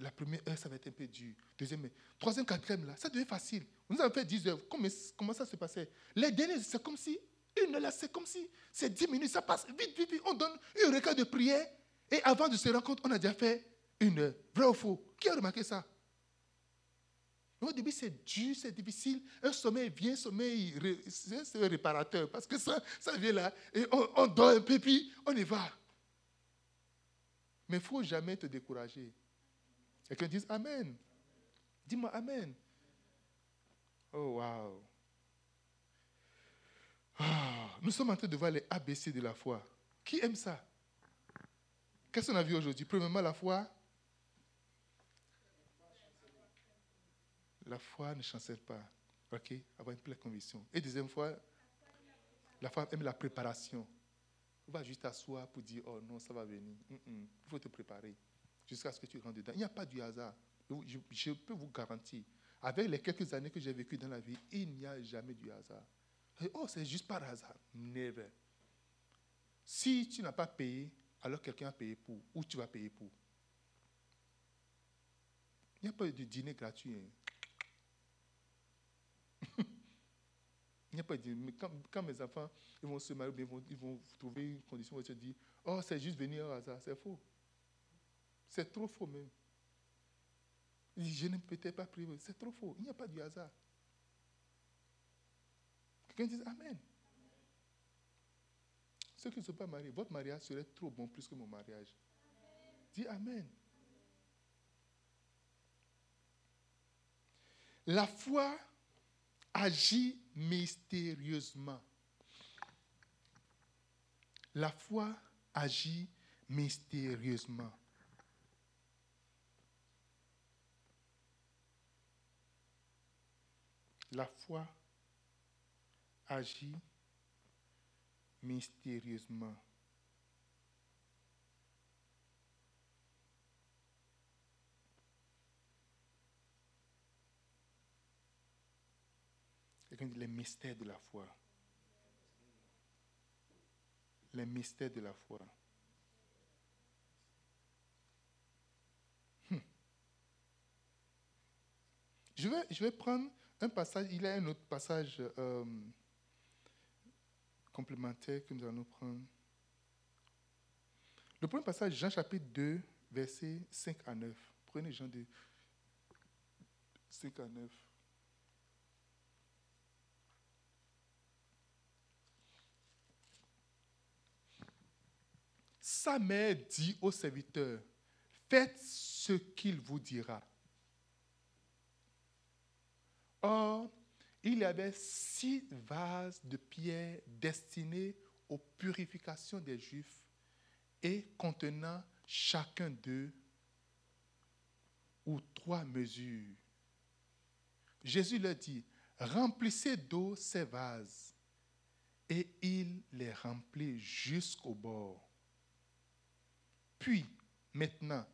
la première heure, ça va être un peu dur. Deuxième, troisième, quatrième, là, ça devient facile. Nous avons fait 10 heures. Comment, comment ça se passait? Les derniers, c'est comme si, une là, c'est comme si, c'est 10 minutes, ça passe vite, vite, vite. On donne une requête de prière et avant de se rendre compte, on a déjà fait une heure. Vrai ou faux Qui a remarqué ça? Au début, c'est dur, c'est difficile. Un sommeil vient, sommeil, c'est un réparateur. Parce que ça, ça vient là, et on, dort un peu, puis on y va. Mais il ne faut jamais te décourager. Quelqu'un dise Amen. Dis-moi Amen. Oh, wow. Ah, nous sommes en train de voir les ABC de la foi. Qui aime ça? Qu'est-ce qu'on a vu aujourd'hui? Premièrement, la foi. La foi ne chancelle pas. OK? Avoir une pleine conviction. Et deuxième fois, la foi aime la préparation. On va juste t'asseoir pour dire, oh non, ça va venir. Il faut te préparer jusqu'à ce que tu rentres dedans. Il n'y a pas du hasard. Je, je peux vous garantir. Avec les quelques années que j'ai vécues dans la vie, il n'y a jamais du hasard. Oh, c'est juste par hasard. Never. Si tu n'as pas payé, alors quelqu'un a payé pour. Ou tu vas payer pour. Il n'y a pas de dîner gratuit. Hein. *laughs* Il n'y a pas de dîner. Mais quand, mes enfants ils vont se marier, ils vont, ils vont trouver une condition où ils se disent Oh, c'est juste venir au hasard. C'est faux. C'est trop faux même. Je ne peut-être pas prier. C'est trop faux. Il n'y a pas de hasard. Quelqu'un dit Amen. Ceux qui ne sont pas mariés, votre mariage serait trop bon plus que mon mariage. Dis Amen. La foi agit mystérieusement. La foi agit mystérieusement. La foi agit mystérieusement. les mystères de la foi. Les mystères de la foi. Hmm. Je, vais, je vais prendre un passage, il y a un autre passage euh, complémentaire que nous allons prendre. Le premier passage, Jean chapitre 2, versets 5 à 9. Prenez Jean 2, 5 à 9. Sa mère dit au serviteur, faites ce qu'il vous dira. Or, il y avait six vases de pierre destinés aux purifications des Juifs et contenant chacun d'eux ou trois mesures. Jésus leur dit, remplissez d'eau ces vases. Et il les remplit jusqu'au bord. Puis, maintenant,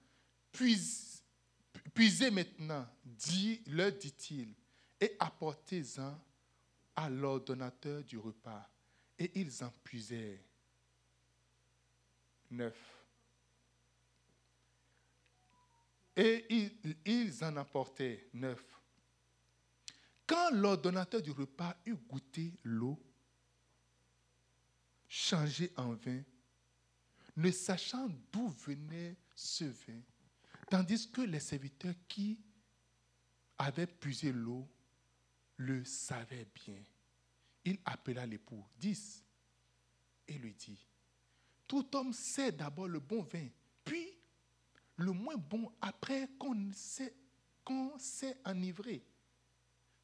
puisez maintenant, dit, leur dit-il, et apportez-en à l'ordonnateur du repas. Et ils en puisèrent. Neuf. Et ils, en apportaient neuf. Quand l'ordonnateur du repas eut goûté l'eau, changée en vin, ne sachant d'où venait ce vin, tandis que les serviteurs qui avaient puisé l'eau le savait bien. Il appela l'époux, 10, et lui dit, tout homme sait d'abord le bon vin, puis le moins bon après qu'on s'est, qu'on s'est enivré.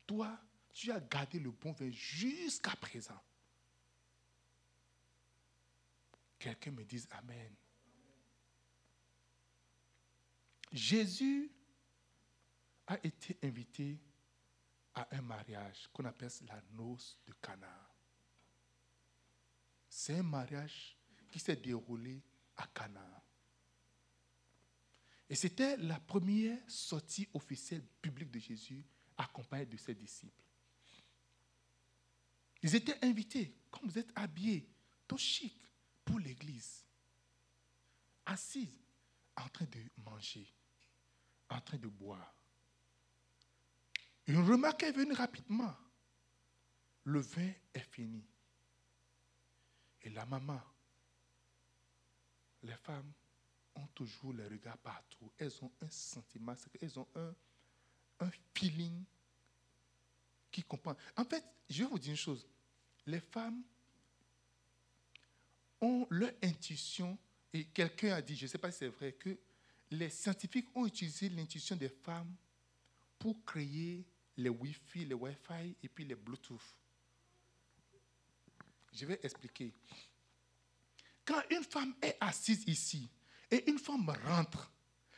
Toi, tu as gardé le bon vin jusqu'à présent. Quelqu'un me dise Amen. Jésus a été invité à un mariage qu'on appelle la noce de Cana. C'est un mariage qui s'est déroulé à Cana. Et c'était la première sortie officielle publique de Jésus accompagnée de ses disciples. Ils étaient invités, comme vous êtes habillés, tout chic, pour l'église. Assis, en train de manger, en train de boire. Une remarque est venue rapidement. Le vin est fini. Et la maman, les femmes ont toujours les regards partout. Elles ont un sentiment, elles ont un, un feeling qui comprend. En fait, je vais vous dire une chose. Les femmes ont leur intuition, et quelqu'un a dit, je ne sais pas si c'est vrai, que les scientifiques ont utilisé l'intuition des femmes pour créer les Wi-Fi, les Wi-Fi et puis les Bluetooth. Je vais expliquer. Quand une femme est assise ici et une femme rentre,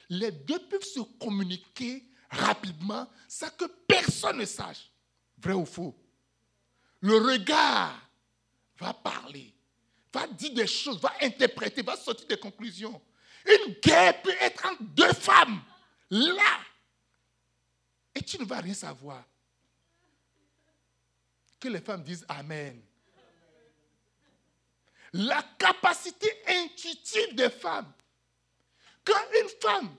les deux peuvent se communiquer rapidement sans que personne ne sache. Vrai ou faux? Le regard va parler, va dire des choses, va interpréter, va sortir des conclusions. Une guerre peut être entre deux femmes, là. Tu ne vas rien savoir. Que les femmes disent Amen. La capacité intuitive des femmes. Quand une femme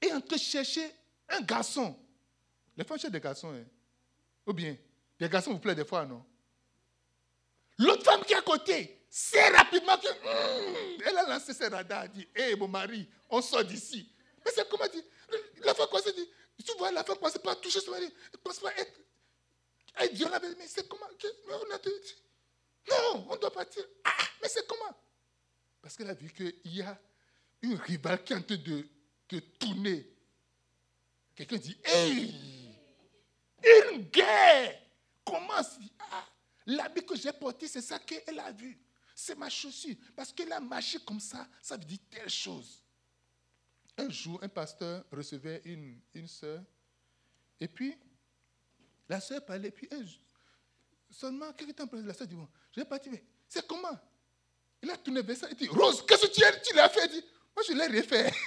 est en train de chercher un garçon, les femmes cherchent des garçons, hein? ou bien des garçons vous plaît des fois, non? L'autre femme qui est à côté sait rapidement que hmm, elle a lancé ses radars, dit Hé mon mari, on sort d'ici. Mais c'est comment dit La femme commence dire Tu vois, la femme ne pas à toucher son mari, ne pense pas à être, être violente. Mais c'est comment on a Non, on doit partir. Ah, mais c'est comment? Parce qu'elle a vu qu'il y a une rivale qui est en train de, de tourner. Quelqu'un dit Hey Une guerre commence. Ah, L'habit que j'ai porté, c'est ça qu'elle a vu. C'est ma chaussure. Parce qu'elle a marché comme ça, ça veut dire telle chose. Un jour, un pasteur recevait une, une soeur. Et puis, la soeur parlait. Puis, un, seulement, quelques temps après, la soeur dit Bon, je vais partir, mais c'est comment? Il a tourné vers ça. Il dit Rose, qu'est-ce que tu, as, tu l'as fait? Moi, je l'ai refait. *laughs*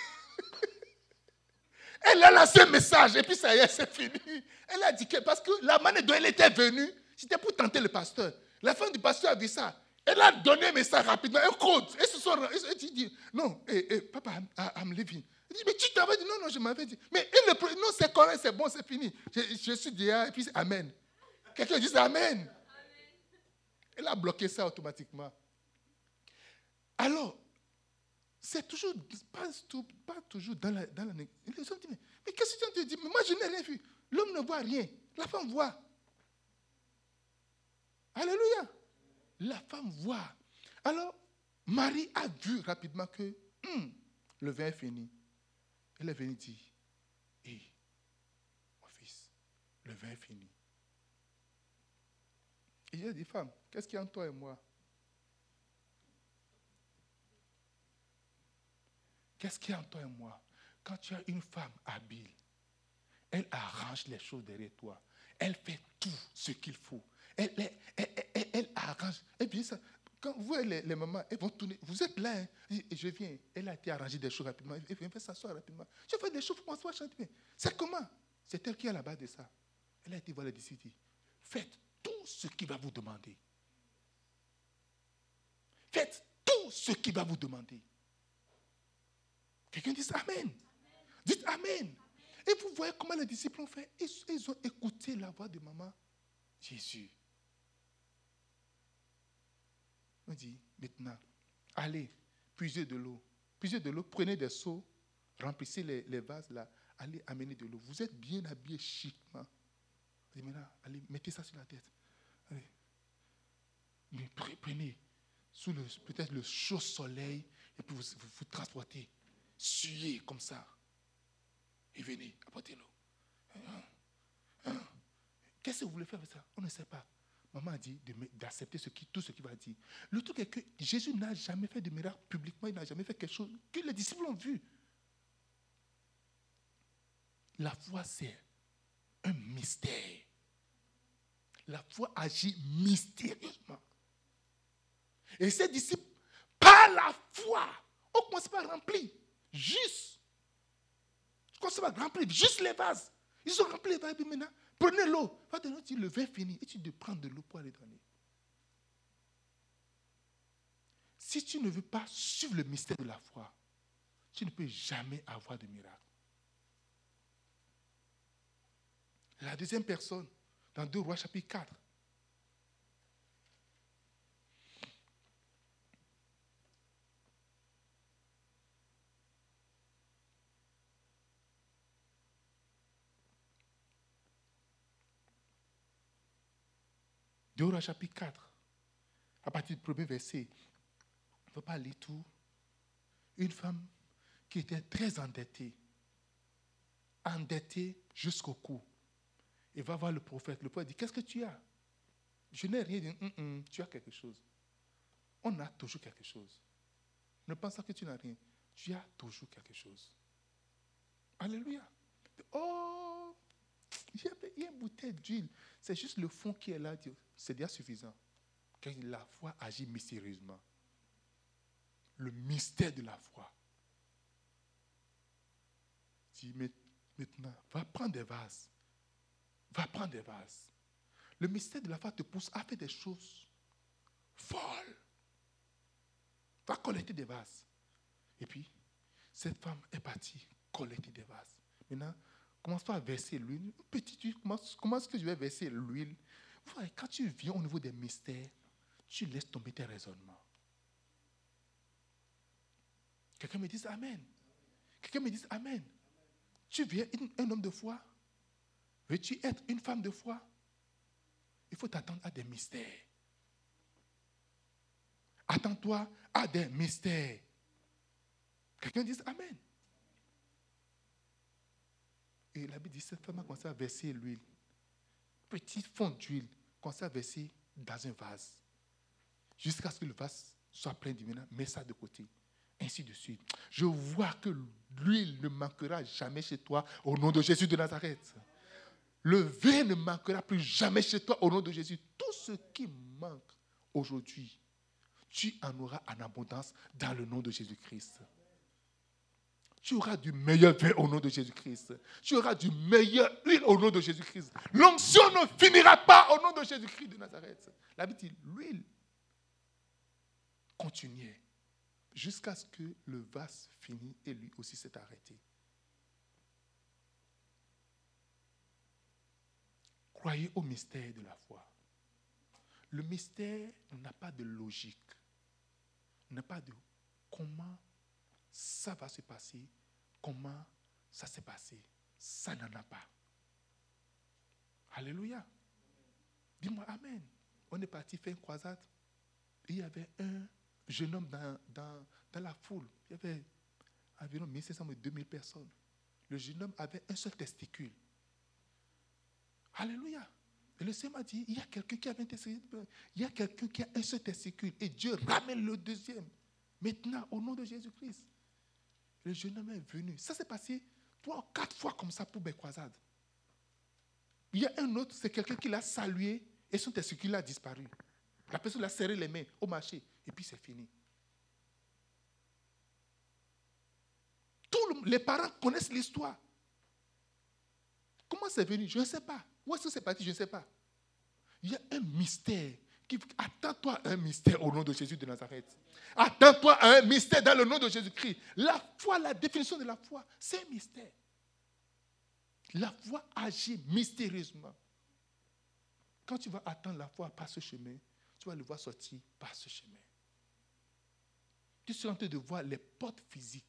Elle a lancé un message et puis ça y est, c'est fini. Elle a dit que parce que la manière dont elle était venue, c'était pour tenter le pasteur. La femme du pasteur a vu ça. Elle a donné un message rapidement, un code. Et se sont, et dit, non, eh, eh, papa, I'm, leaving. Dit, mais tu t'avais dit, non, non, je m'avais dit. Mais le, non, c'est correct, c'est bon, c'est fini. Je, je suis déjà, et puis Amen. Quelqu'un dit Amen. Elle a bloqué ça automatiquement. Alors, c'est toujours, pas, pas, toujours dans la, dans la mais, mais qu'est-ce que tu dis Moi, je n'ai rien vu. L'homme ne voit rien. La femme voit. Alléluia. La femme voit. Alors, Marie a vu rapidement que hum, le vin est fini. Elle est venue dire, hé, mon fils, le vin est fini. Et j'ai dit, femme, qu'est-ce qu'il y a toi et moi? Qu'est-ce qu'il y a toi et moi? Quand tu as une femme habile, elle arrange les choses derrière toi. Elle fait tout ce qu'il faut elle, elle, arrange. Et bien ça, quand vous voyez les, mamans, elles vont tourner. Vous êtes là, hein, je viens. Elle a été arrangée des choses rapidement. Elle vient s'asseoir rapidement. Je fais des choses pour m'asseoir, chanter. C'est comment? C'est elle qui est à la base de ça. Elle a été voir les disciples. Faites tout ce qu'il va vous demander. Faites tout ce qu'il va vous demander. Quelqu'un dit Amen. Dites Amen. Et vous voyez comment les disciples ont fait? ils ont écouté la voix de maman Jésus. On dit, maintenant, allez, puisez de l'eau. Puisez de l'eau, prenez des seaux, remplissez les, vases là, allez amener de l'eau. Vous êtes bien habillé chiquement. maintenant, allez, mettez ça sur la tête. Allez. Mais prenez sous le, peut-être le chaud soleil, et puis vous vous, transportez, suyez comme ça. Et venez, apportez l'eau. Qu'est-ce que vous voulez faire avec ça? On ne sait pas. Maman a dit d'accepter tout ce qu'il va dire. Le truc est que Jésus n'a jamais fait de miracle publiquement, il n'a jamais fait quelque chose que les disciples ont vu. La foi, c'est un mystère. La foi agit mystérieusement. Et ces disciples, par la foi, on commence par remplir. Juste. On commence par remplir juste les vases. Ils ont rempli les vases, maintenant, Prenez l'eau. tu le vin fini et tu de prendre de l'eau pour aller donner. Si tu ne veux pas suivre le mystère de la foi, tu ne peux jamais avoir de miracle. La deuxième personne, dans 2 Rois chapitre 4, Dehors, chapitre 4, à partir du premier verset, on ne peut pas lire tout. Une femme qui était très endettée, endettée jusqu'au cou. Et va voir le prophète. Le prophète dit, qu'est-ce que tu as? Je n'ai rien dit. Tu as quelque chose. On a toujours quelque chose. Ne pense pas que tu n'as rien. Tu as toujours quelque chose. Alléluia. Oh, il y a une bouteille d'huile. C'est juste le fond qui est là. C'est déjà suffisant. Car la foi agit mystérieusement. Le mystère de la foi. Dis maintenant, va prendre des vases. Va prendre des vases. Le mystère de la foi te pousse à faire des choses folles. Va collecter des vases. Et puis, cette femme est partie collecter des vases. Maintenant, commence pas à verser l'huile. Petite huile, comment, est-ce que je vais verser l'huile? Quand tu viens au niveau des mystères, tu laisses tomber tes raisonnements. Quelqu'un me dit Amen. Quelqu'un me dit Amen. Tu viens un homme de foi? Veux-tu être une femme de foi? Il faut t'attendre à des mystères. Attends-toi à des mystères. Quelqu'un dit Amen. Et la Bible dit cette femme a commencé à verser l'huile. Petit fond d'huile, commencé à verser dans un vase. Jusqu'à ce que le vase soit plein de mets ça de côté. Ainsi de suite. Je vois que l'huile ne manquera jamais chez toi au nom de Jésus de Nazareth. Le vin ne manquera plus jamais chez toi au nom de Jésus. Tout ce qui manque aujourd'hui, tu en auras en abondance dans le nom de Jésus-Christ. Tu auras du meilleur vin au nom de Jésus-Christ. Tu auras du meilleur huile au nom de Jésus-Christ. L'onction ne finira pas au nom de Jésus-Christ de Nazareth. La Bible dit, l'huile continuait jusqu'à ce que le vase finisse et lui aussi s'est arrêté. Croyez au mystère de la foi. Le mystère n'a pas de logique, n'a pas de comment ça va se passer, comment ça s'est passé? Ça n'en a pas. Alléluia. Dis-moi Amen. On est parti faire une croisade. il y avait un jeune homme dans, dans, la foule. Il y avait environ 1500 ou 2000 personnes. Le jeune homme avait un seul testicule. Alléluia. Et le Seigneur m'a dit, il y a quelqu'un qui a un testicule. Il y a quelqu'un qui a un seul testicule. Et Dieu ramène le deuxième. Maintenant, au nom de Jésus-Christ. Le jeune homme est venu. Ça s'est passé trois ou quatre fois comme ça pour mes croisades. Il y a un autre, c'est quelqu'un qui l'a salué et son testicule a disparu. La personne a serré les mains au marché et puis c'est fini. Tous les parents connaissent l'histoire. Comment c'est venu? Je ne sais pas. Où est-ce que c'est parti? Je ne sais pas. Il y a un mystère. Attends-toi un mystère au nom de Jésus de Nazareth. Attends-toi un mystère dans le nom de Jésus-Christ. La foi, la définition de la foi, c'est un mystère. La foi agit mystérieusement. Quand tu vas attendre la foi par ce chemin, tu vas le voir sortir par ce chemin. Tu es en train de voir les portes physiques.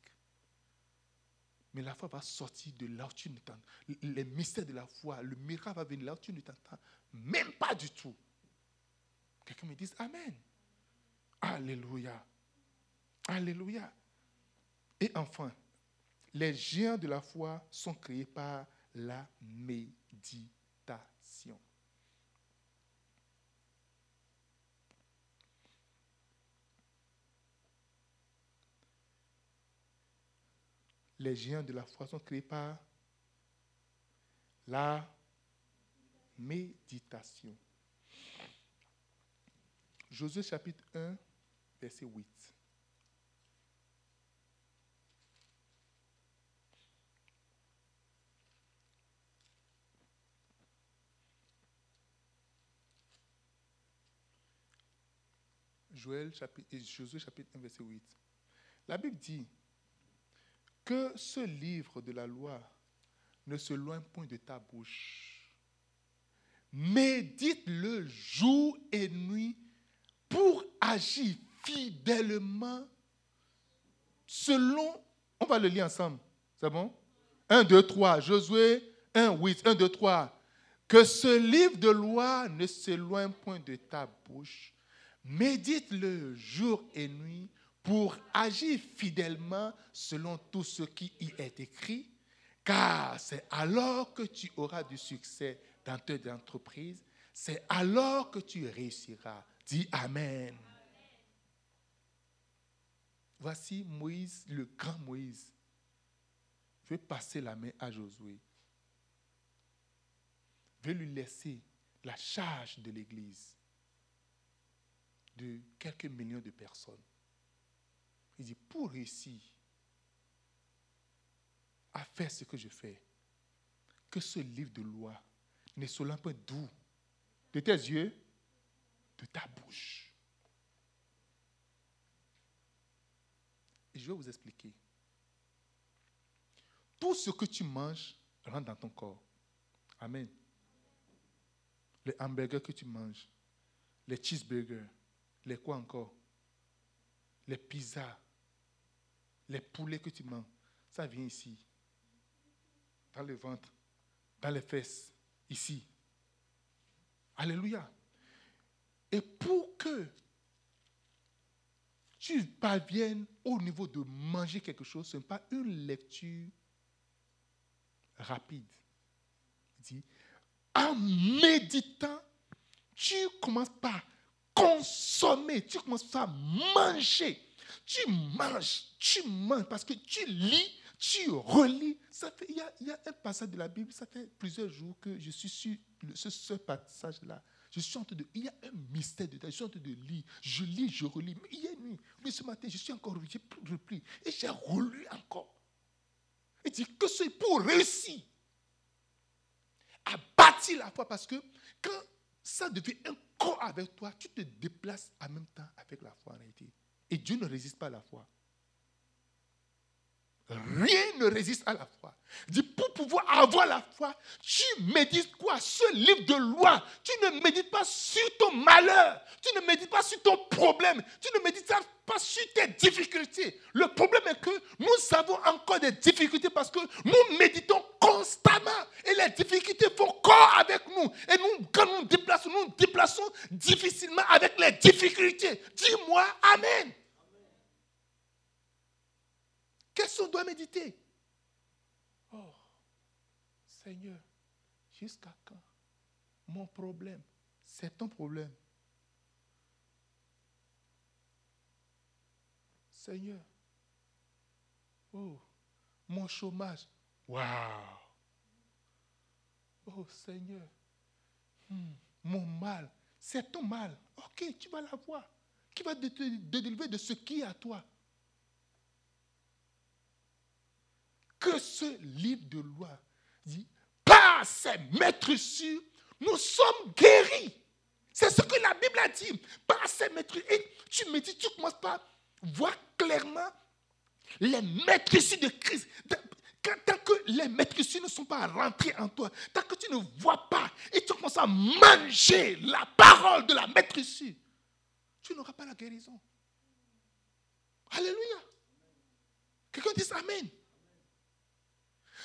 Mais la foi va sortir de là où tu ne t'entends. Les mystères de la foi, le miracle va venir là où tu ne t'entends même pas du tout. Quelqu'un me dise Amen. Alléluia. Alléluia. Et enfin, les géants de la foi sont créés par la méditation. Les géants de la foi sont créés par la méditation. Josué chapitre 1, verset 8. Joël chapitre, Josué chapitre 1, verset 8. La Bible dit que ce livre de la loi ne se loin point de ta bouche. Médite-le jour et nuit pour agir fidèlement selon, on va le lire ensemble, c'est bon? 1, 2, 3, Josué 1, 8, 1, 2, 3. Que ce livre de loi ne s'éloigne point de ta bouche. Médite-le jour et nuit pour agir fidèlement selon tout ce qui y est écrit, car c'est alors que tu auras du succès dans tes entreprises, c'est alors que tu réussiras. Dis Amen. Voici Moïse, le grand Moïse. Vais passer la main à Josué. Vais lui laisser la charge de l'Église de quelques millions de personnes. Il dit, pour réussir à faire ce que je fais, que ce livre de loi ne soit pas doux de tes yeux, ta bouche. Et je vais vous expliquer. Tout ce que tu manges rentre dans ton corps. Amen. Les hamburgers que tu manges, les cheeseburgers, les quoi encore? Les pizzas, les poulets que tu manges, ça vient ici, dans le ventre, dans les fesses, ici. Alléluia. Et pour que tu parviennes au niveau de manger quelque chose, ce n'est pas une lecture rapide. dit, en méditant, tu commences par consommer, tu commences par manger. Tu manges, tu manges parce que tu lis, tu relis. Ça fait, il, y a, il un passage de la Bible, ça fait plusieurs jours que je suis sur ce passage-là. Je suis en train de. Il y a un mystère dedans. Je suis en train de lire. Je lis, je relis. Mais hier nuit, mais ce matin, je suis encore j'ai repris. Et j'ai relu encore. Il dit que c'est pour réussir à bâtir la foi. Parce que quand ça devient un corps avec toi, tu te déplaces en même temps avec la foi en réalité. Et Dieu ne résiste pas à la foi. Rien ne résiste à la foi. Pour pouvoir avoir la foi, tu médites quoi? Ce livre de loi. Tu ne médites pas sur ton malheur. Tu ne médites pas sur ton problème. Tu ne médites pas sur tes difficultés. Le problème est que nous avons encore des difficultés parce que nous méditons constamment. Et les difficultés font corps avec nous. Et nous, quand nous nous déplaçons, nous nous déplaçons difficilement avec les difficultés. Dis-moi Amen. Qu'est-ce qu'on doit méditer Oh, Seigneur, jusqu'à quand Mon problème, c'est ton problème. Seigneur, oh, mon chômage, waouh. Oh Seigneur, hmm, mon mal, c'est ton mal. Ok, tu vas l'avoir. Qui va te délivrer de ce qui est à toi que ce livre de loi dit, par ses maîtres sûrs, nous sommes guéris. C'est ce que la Bible a dit. Par ses maîtres. Et tu me dis, tu commences par voir clairement les maîtres de Christ. Tant que les maîtres ne sont pas rentrés en toi, tant que tu ne vois pas et tu commences à manger la parole de la maître tu n'auras pas la guérison. Alléluia. Quelqu'un dit Amen.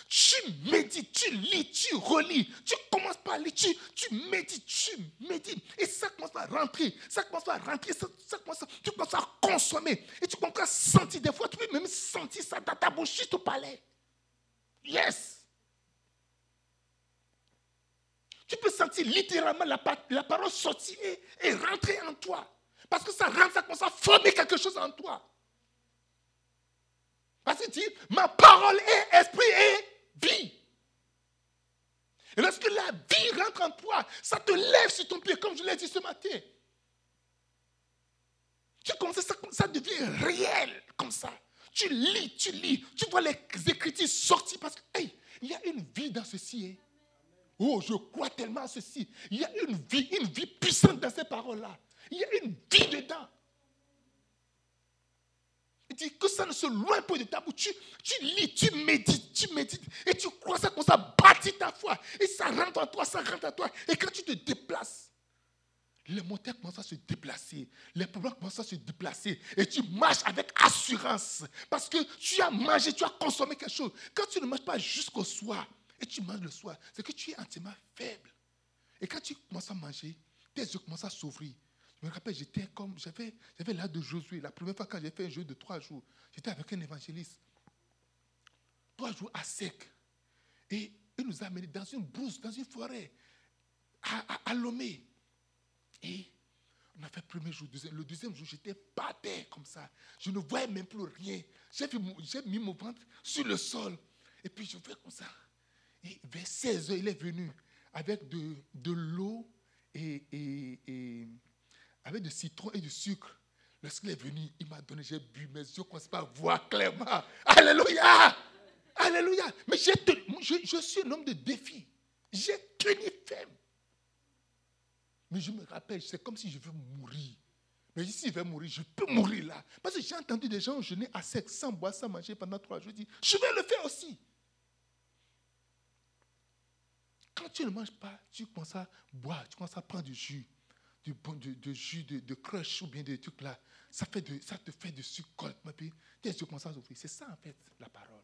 Tu médites, tu lis, tu relis, tu commences par lire, tu, médites, tu médites. Et ça commence à rentrer, ça commence à rentrer, ça, commence à, tu commences à consommer. Et tu commences à sentir, des fois, tu peux même sentir ça dans ta bouche, juste au palais. Yes. Tu peux sentir littéralement la, parole sortir et, rentrer en toi. Parce que ça rentre, ça commence à former quelque chose en toi. Parce que dit, ma parole est esprit et vie. Et lorsque la vie rentre en toi, ça te lève sur ton pied, comme je l'ai dit ce matin. Tu commences, ça, ça devient réel comme ça. Tu lis, tu lis, tu vois les écritures sortir parce que, hey, il y a une vie dans ceci. Hein. Oh, je crois tellement à ceci. Il y a une vie, une vie puissante dans ces paroles-là. Il y a une vie dedans. Que ça ne se loin pas de ta bouche. Tu, lis, tu médites, tu médites. Et tu crois ça comme ça bâtit ta foi. Et ça rentre en toi, ça rentre en toi. Et quand tu te déplaces, les montagnes commencent à se déplacer. Les problèmes commencent à se déplacer. Et tu marches avec assurance. Parce que tu as mangé, tu as consommé quelque chose. Quand tu ne manges pas jusqu'au soir, et tu manges le soir, c'est que tu es entièrement faible. Et quand tu commences à manger, tes yeux commencent à s'ouvrir. Je me rappelle, j'étais comme, j'avais, j'avais l'âge de Josué. La première fois quand j'ai fait un jeu de trois jours, j'étais avec un évangéliste. Trois jours à sec. Et il nous a amenés dans une brousse, dans une forêt, à, à, Lomé. Et on a fait le premier jour, deuxième. Le deuxième jour, j'étais terre comme ça. Je ne voyais même plus rien. J'ai mis mon ventre sur le sol. Et puis je fais comme ça. Et vers 16 heures, il est venu avec de, de l'eau et- avec du citron et du sucre. Lorsqu'il est venu, il m'a donné, j'ai bu, mes yeux commencent pas à voir clairement. Alléluia! Alléluia! Mais je, suis un homme de défi. J'ai tenu ferme. Mais je me rappelle, c'est comme si je veux mourir. Mais si je vais mourir, je peux mourir là. Parce que j'ai entendu des gens jeûner à sec, sans boire, sans manger pendant trois jours. Je dis, je vais le faire aussi. Quand tu ne manges pas, tu commences à boire, tu commences à prendre du jus, du, du, jus de, de crush ou bien des trucs là. Ça, fait de, ça te fait de sucre. C'est ça en fait la parole.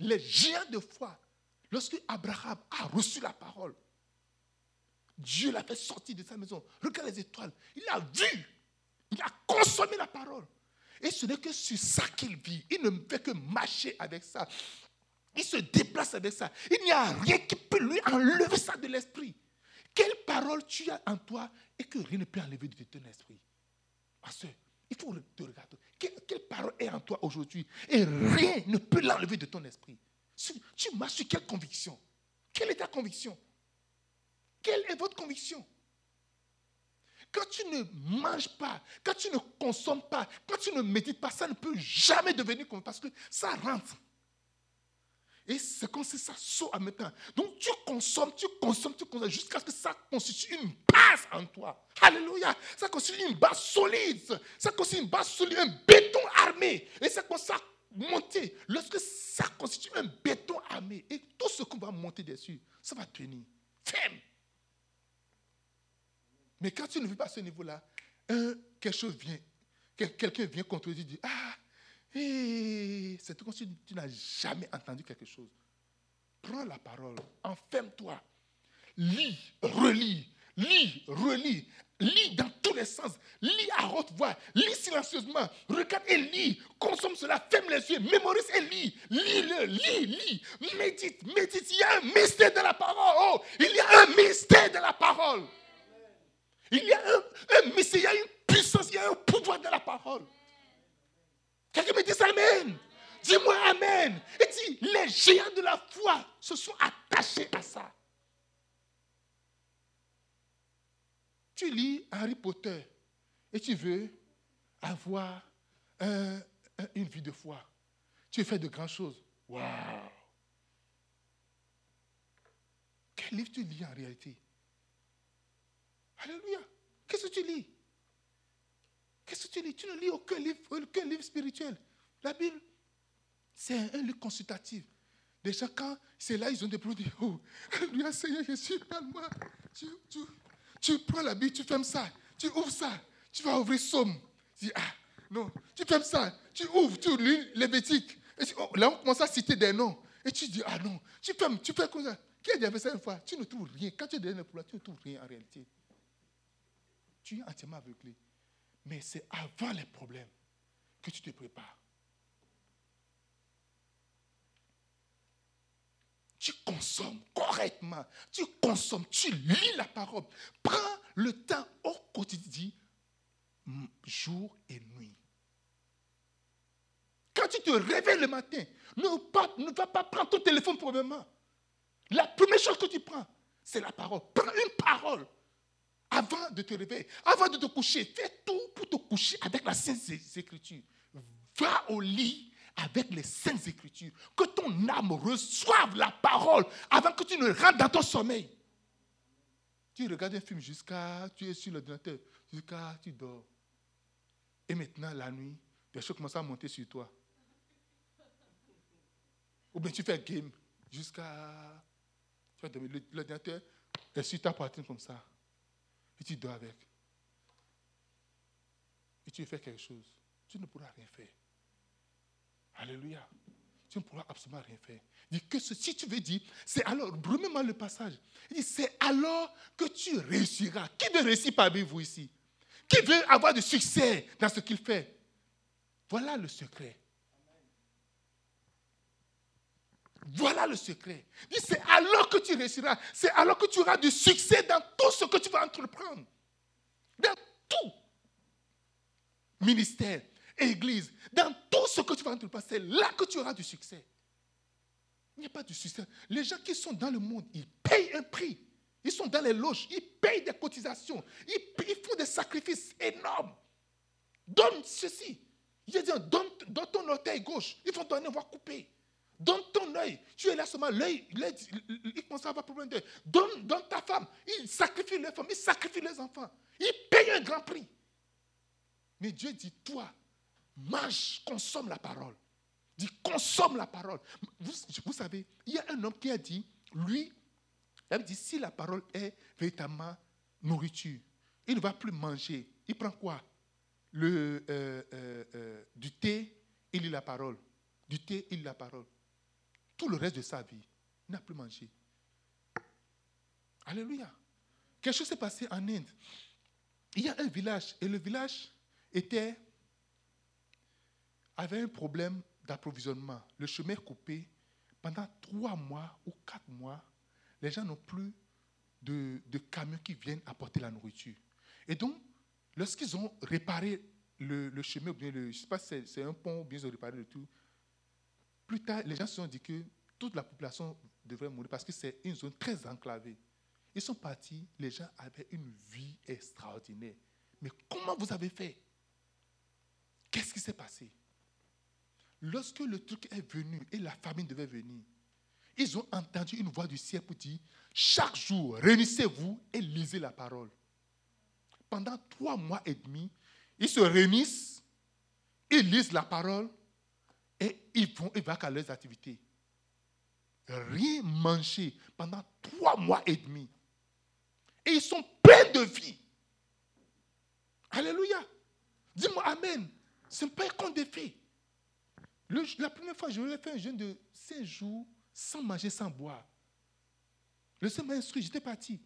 Les géants de foi, lorsque Abraham a reçu la parole, Dieu l'a fait sortir de sa maison. Regarde les étoiles. Il a vu. Il a consommé la parole. Et ce n'est que sur ça qu'il vit. Il ne fait que marcher avec ça. Il se déplace avec ça. Il n'y a rien qui peut lui enlever ça de l'esprit. Quelle parole tu as en toi et que rien ne peut enlever de ton esprit Ma soeur, il faut te regarder. Quelle, parole est en toi aujourd'hui et rien ne peut l'enlever de ton esprit? Tu marches sur quelle conviction? Quelle est ta conviction? Quelle est votre conviction? Quand tu ne manges pas, quand tu ne consommes pas, quand tu ne médites pas, ça ne peut jamais devenir comme parce que ça rentre. Et c'est comme si ça saute en même temps. Donc tu consommes, tu consommes, tu consommes, jusqu'à ce que ça constitue une base en toi. Alléluia. Ça constitue une base solide. Ça constitue une base solide, un béton armé. Et ça commence à monter. Lorsque ça constitue un béton armé, et tout ce qu'on va monter dessus, ça va tenir. Ferme. Mais quand tu ne vis pas à ce niveau-là, quelque chose vient, quel- quelqu'un vient contre toi et dit Ah, hé, c'est comme si tu n'as jamais entendu quelque chose. Prends la parole, enferme-toi, lis, relis, lis, relis, lis dans tous les sens, lis à haute voix, lis silencieusement, regarde et lis, consomme cela, ferme les yeux, mémorise et lis, lis-le, lis, lis, médite, médite. Il y a un mystère de la parole. Oh, il y a un mystère de la parole. Il y a un, un mystère, il y a une puissance, il y a un pouvoir dans la parole. Quelqu'un me dit Amen. Dis-moi Amen. Et dis, les géants de la foi se sont attachés à ça. Tu lis Harry Potter et tu veux avoir un- un- une vie de foi. Tu fais de grandes choses. Waouh! Quel livre tu lis en réalité? Alléluia. Qu'est-ce que tu lis? Qu'est-ce que tu lis? Tu ne lis aucun livre, aucun livre spirituel. La Bible, c'est un, livre consultatif. Déjà, quand c'est là, ils ont des produits. Oh, *laughs* Alléluia, Seigneur Jésus, parle-moi. Tu, tu, tu prends la Bible, tu fermes ça. Tu ouvres ça. Tu vas ouvrir Somme. Tu dis, ah, non. Tu fermes ça. Tu ouvres, tu lis Lévitique. Et oh, là, on commence à citer des noms. Et tu dis, ah non. Tu fermes, tu fais comme ça. Qui a déjà fait ça une fois? Tu ne trouves rien. Quand tu es derrière le pouvoir, tu ne trouves rien en réalité tu es entièrement aveuglé. Mais c'est avant les problèmes que tu te prépares. Tu consommes correctement. Tu consommes, tu lis la parole. Prends le temps au quotidien, jour et nuit. Quand tu te réveilles le matin, ne, pas- ne va pas prendre ton téléphone pour. La première chose que tu prends, c'est la parole. Prends une parole avant de te réveiller, avant de te coucher. Fais tout pour te coucher avec la Sainte Écriture. Va au lit avec les Saintes Écritures. Que ton âme reçoive la parole avant que tu ne rentres dans ton sommeil. Tu regardes un film jusqu'à, tu es sur l'ordinateur, jusqu'à, tu dors. Et maintenant, la nuit, les choses commencent à monter sur toi. Ou bien tu fais game jusqu'à, tu dormir. L'ordinateur est sur ta poitrine comme ça. Et tu dors avec. Et tu fais quelque chose. Tu ne pourras rien faire. Alléluia. tu ne pourras absolument rien faire. Il dit que si tu veux dire, c'est alors, remets-moi le passage. Il dit, c'est alors que tu réussiras. Qui veut réussir parmi vous ici? Qui veut avoir du succès dans ce qu'il fait? Voilà le secret. Voilà le secret. C'est alors que tu réussiras. C'est alors que tu auras du succès dans tout ce que tu vas entreprendre. Dans tout. Ministère, église, dans tout ce que tu vas entreprendre, c'est là que tu auras du succès. Il n'y a pas de succès. Les gens qui sont dans le monde, ils payent un prix. Ils sont dans les loges, ils payent des cotisations, ils, font des sacrifices énormes. Donne ceci. Il dit, donne, donne ton orteil gauche. Ils vont donner, voir couper. Donne ton œil. Tu es là seulement, l'œil, il commence à avoir problème d'œil. Donne, donne ta femme. Il sacrifie les femmes, il sacrifie les enfants. Il paye un grand prix. Mais Dieu dit, toi, mange, consomme la parole. Dit, consomme la parole. Vous, savez, il y a un homme qui a dit, lui, il a dit, si la parole est véritablement nourriture, il ne va plus manger. Il prend quoi? Le, euh, euh, euh, Du thé, il lit la parole. Du thé, il lit la parole. Tout le reste de sa vie, il n'a plus mangé. Alléluia. Quelque chose s'est passé en Inde. Il y a un village, et le village était, avait un problème d'approvisionnement. Le chemin est coupé. Pendant trois mois ou quatre mois, les gens n'ont plus de, camions qui viennent apporter la nourriture. Et donc, lorsqu'ils ont réparé le, chemin, ou bien le, je ne sais pas si c'est un pont ou bien ils ont réparé le tout, plus tard, les gens se sont dit que toute la population devrait mourir parce que c'est une zone très enclavée. Ils sont partis, les gens avaient une vie extraordinaire. Mais comment vous avez fait? Qu'est-ce qui s'est passé? Lorsque le truc est venu et la famine devait venir, ils ont entendu une voix du ciel pour dire, chaque jour, réunissez-vous et lisez la parole. Pendant trois mois et demi, ils se réunissent, ils lisent la parole et ils vont, ils vont leurs activités. Rien manger pendant trois mois et demi. Et ils sont pleins de vie. Alléluia. Dis-moi Amen. Ce n'est pas un compte de la première fois, je voulais faire un jeûne de cinq jours sans manger, sans boire. Le Seigneur m'a instruit, j'étais parti.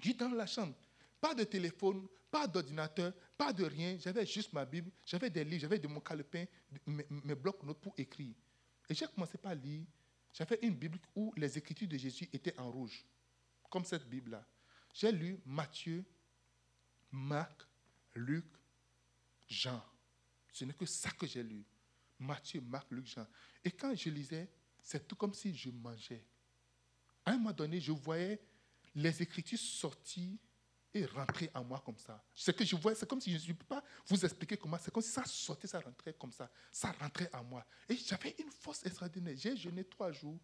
J'étais dans la chambre. Pas de téléphone, pas d'ordinateur, pas de rien. J'avais juste ma Bible, j'avais des livres, j'avais de mon calepin, mes, blocs-notes pour écrire. Et j'ai commencé par lire. J'avais une Bible où les écritures de Jésus étaient en rouge, comme cette Bible-là. J'ai lu Matthieu, Marc, Luc, Jean. Ce n'est que ça que j'ai lu. Matthieu, Marc, Luc, Jean. Et quand je lisais, c'est tout comme si je mangeais. À un moment donné, je voyais les Écritures sortir et rentrer en moi comme ça. Ce que je voyais, c'est comme si je ne peux pas vous expliquer comment, c'est comme si ça sortait, ça rentrait comme ça. Ça rentrait en moi. Et j'avais une force extraordinaire. J'ai jeûné trois jours.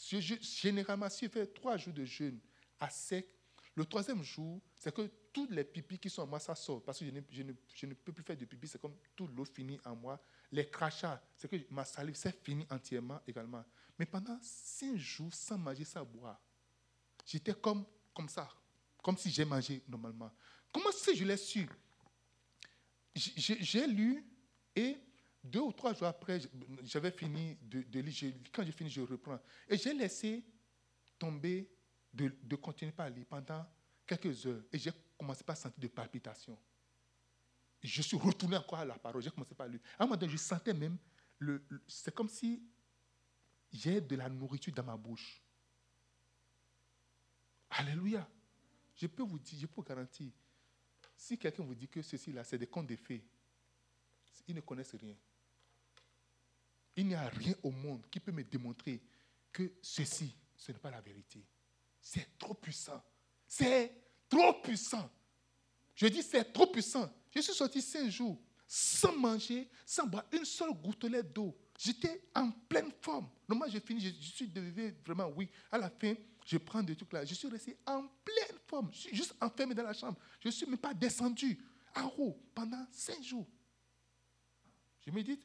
généralement, si je fais trois jours de jeûne à sec, le troisième jour, c'est que tous les pipis qui sont en moi, ça sort. Parce que je ne, je ne peux plus faire de pipi. C'est comme toute l'eau finit en moi les crachats, c'est que ma salive s'est finie entièrement également. Mais pendant cinq jours, sans manger, sans boire, j'étais comme, comme ça, comme si j'ai mangé normalement. Comment est-ce que je l'ai su? J'ai lu et deux ou trois jours après, j'avais fini de, lire. Quand j'ai fini, je reprends. Et j'ai laissé tomber de, de continuer par lire pendant quelques heures. Et j'ai commencé par sentir des palpitations je suis retourné encore à la parole. J'ai commencé par lui. À un moment donné, je sentais même, le, c'est comme si j'ai de la nourriture dans ma bouche. Alléluia. Je peux vous dire, je peux vous garantir, si quelqu'un vous dit que ceci là, c'est des contes de fées, ils ne connaissent rien. Il n'y a rien au monde qui peut me démontrer que ceci, ce n'est pas la vérité. C'est trop puissant. C'est trop puissant. Je dis c'est trop puissant. Je suis sorti cinq jours sans manger, sans boire une seule gouttelette d'eau. J'étais en pleine forme. Normalement, j'ai fini, je, suis devenu vraiment, oui. À la fin, je prends des trucs là. Je suis resté en pleine Je suis juste enfermé dans la chambre. Je ne suis même pas descendu en haut pendant cinq jours. Je médite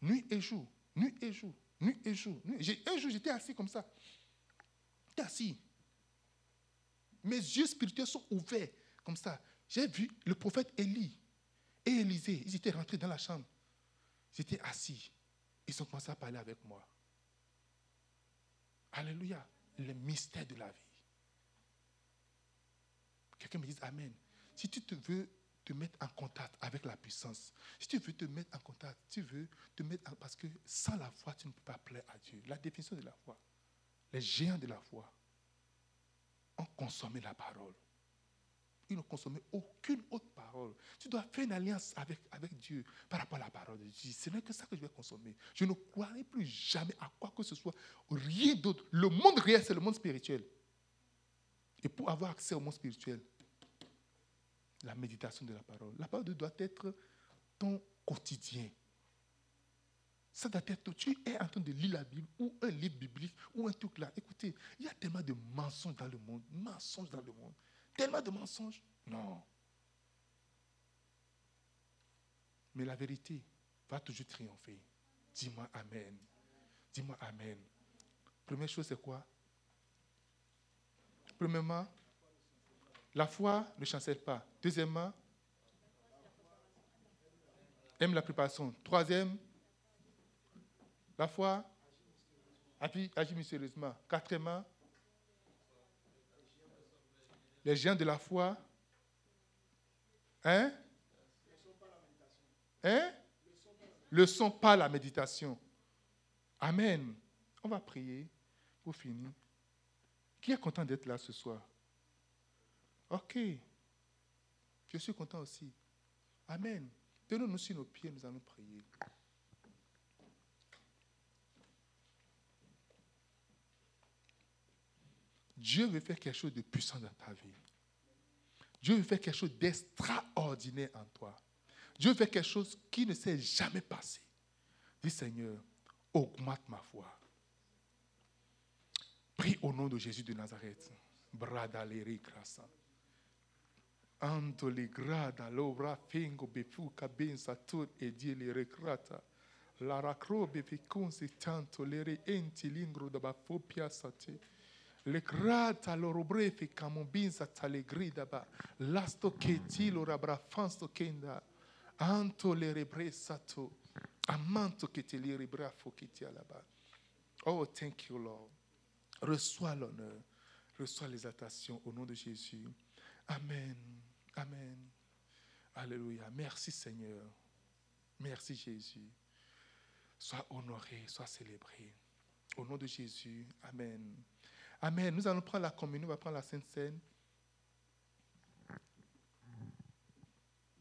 nuit et jour, nuit et jour, nuit et jour. Un jour, j'étais assis comme ça. J'étais assis. Mes yeux spirituels sont ouverts comme ça. J'ai vu le prophète Élie et Élisée. Ils étaient rentrés dans la chambre. Étaient assis. Ils ont commencé à parler avec moi. Alléluia. Le mystère de la vie. Quelqu'un me dit Amen. Si tu te veux te mettre en contact avec la puissance, si tu veux te mettre en contact, tu veux te mettre en, parce que sans la foi, tu ne peux pas plaire à Dieu. La définition de la foi. Les géants de la foi ont consommé la parole. Ils n'ont consommé aucune autre parole. Tu dois faire une alliance avec, avec Dieu par rapport à la parole de Dieu. Ce n'est que ça que je vais consommer. Je ne croirai plus jamais à quoi que ce soit, rien d'autre. Le monde réel, c'est le monde spirituel. Et pour avoir accès au monde spirituel, la méditation de la parole. La parole doit être ton quotidien. Ça doit être, tu es en train de lire la Bible ou un livre biblique ou un truc là. Écoutez, il y a tellement de mensonges dans le monde, mensonges dans le monde. Tellement de mensonges. Non. Mais la vérité va toujours triompher. Dis-moi Amen. Dis-moi Amen. Première chose, c'est quoi? Premièrement, la foi ne chancelle pas. Deuxièmement, aime la préparation. Troisième, la foi agit mystérieusement. Quatrièmement, les gens de la foi, hein? Hein? Le sont pas la méditation. Amen. On va prier pour finir. Qui est content d'être là ce soir? Ok. Je suis content aussi. Amen. Tenons-nous sur nos pieds, nous allons prier. Dieu veut faire quelque chose de puissant dans ta vie. Dieu veut faire quelque chose d'extraordinaire en toi. Dieu veut faire quelque chose qui ne s'est jamais passé. Dis Seigneur, augmente ma foi. Prie au nom de Jésus de Nazareth. Brada grasa. Anto grada l'obra fingo befuca ben satur e die le recrata. La racro beficunsi tanto le enti lingro da bafopia sate. Le grata loro brefi camobinza tale grida ba. Lasto che ti lo rabrafansto kenda. Anto le rebre sato. Amanto che te li rebrafo che ti alaba. Oh, thank you, Lord. Reçois l'honneur. Reçois l'exaltation au nom de Jésus. Amen. Amen. Alléluia. Merci Seigneur. Merci Jésus. Sois honoré, sois célébré. Au nom de Jésus. Amen. Amen. Nous allons prendre la communion, on va prendre la Sainte Seine.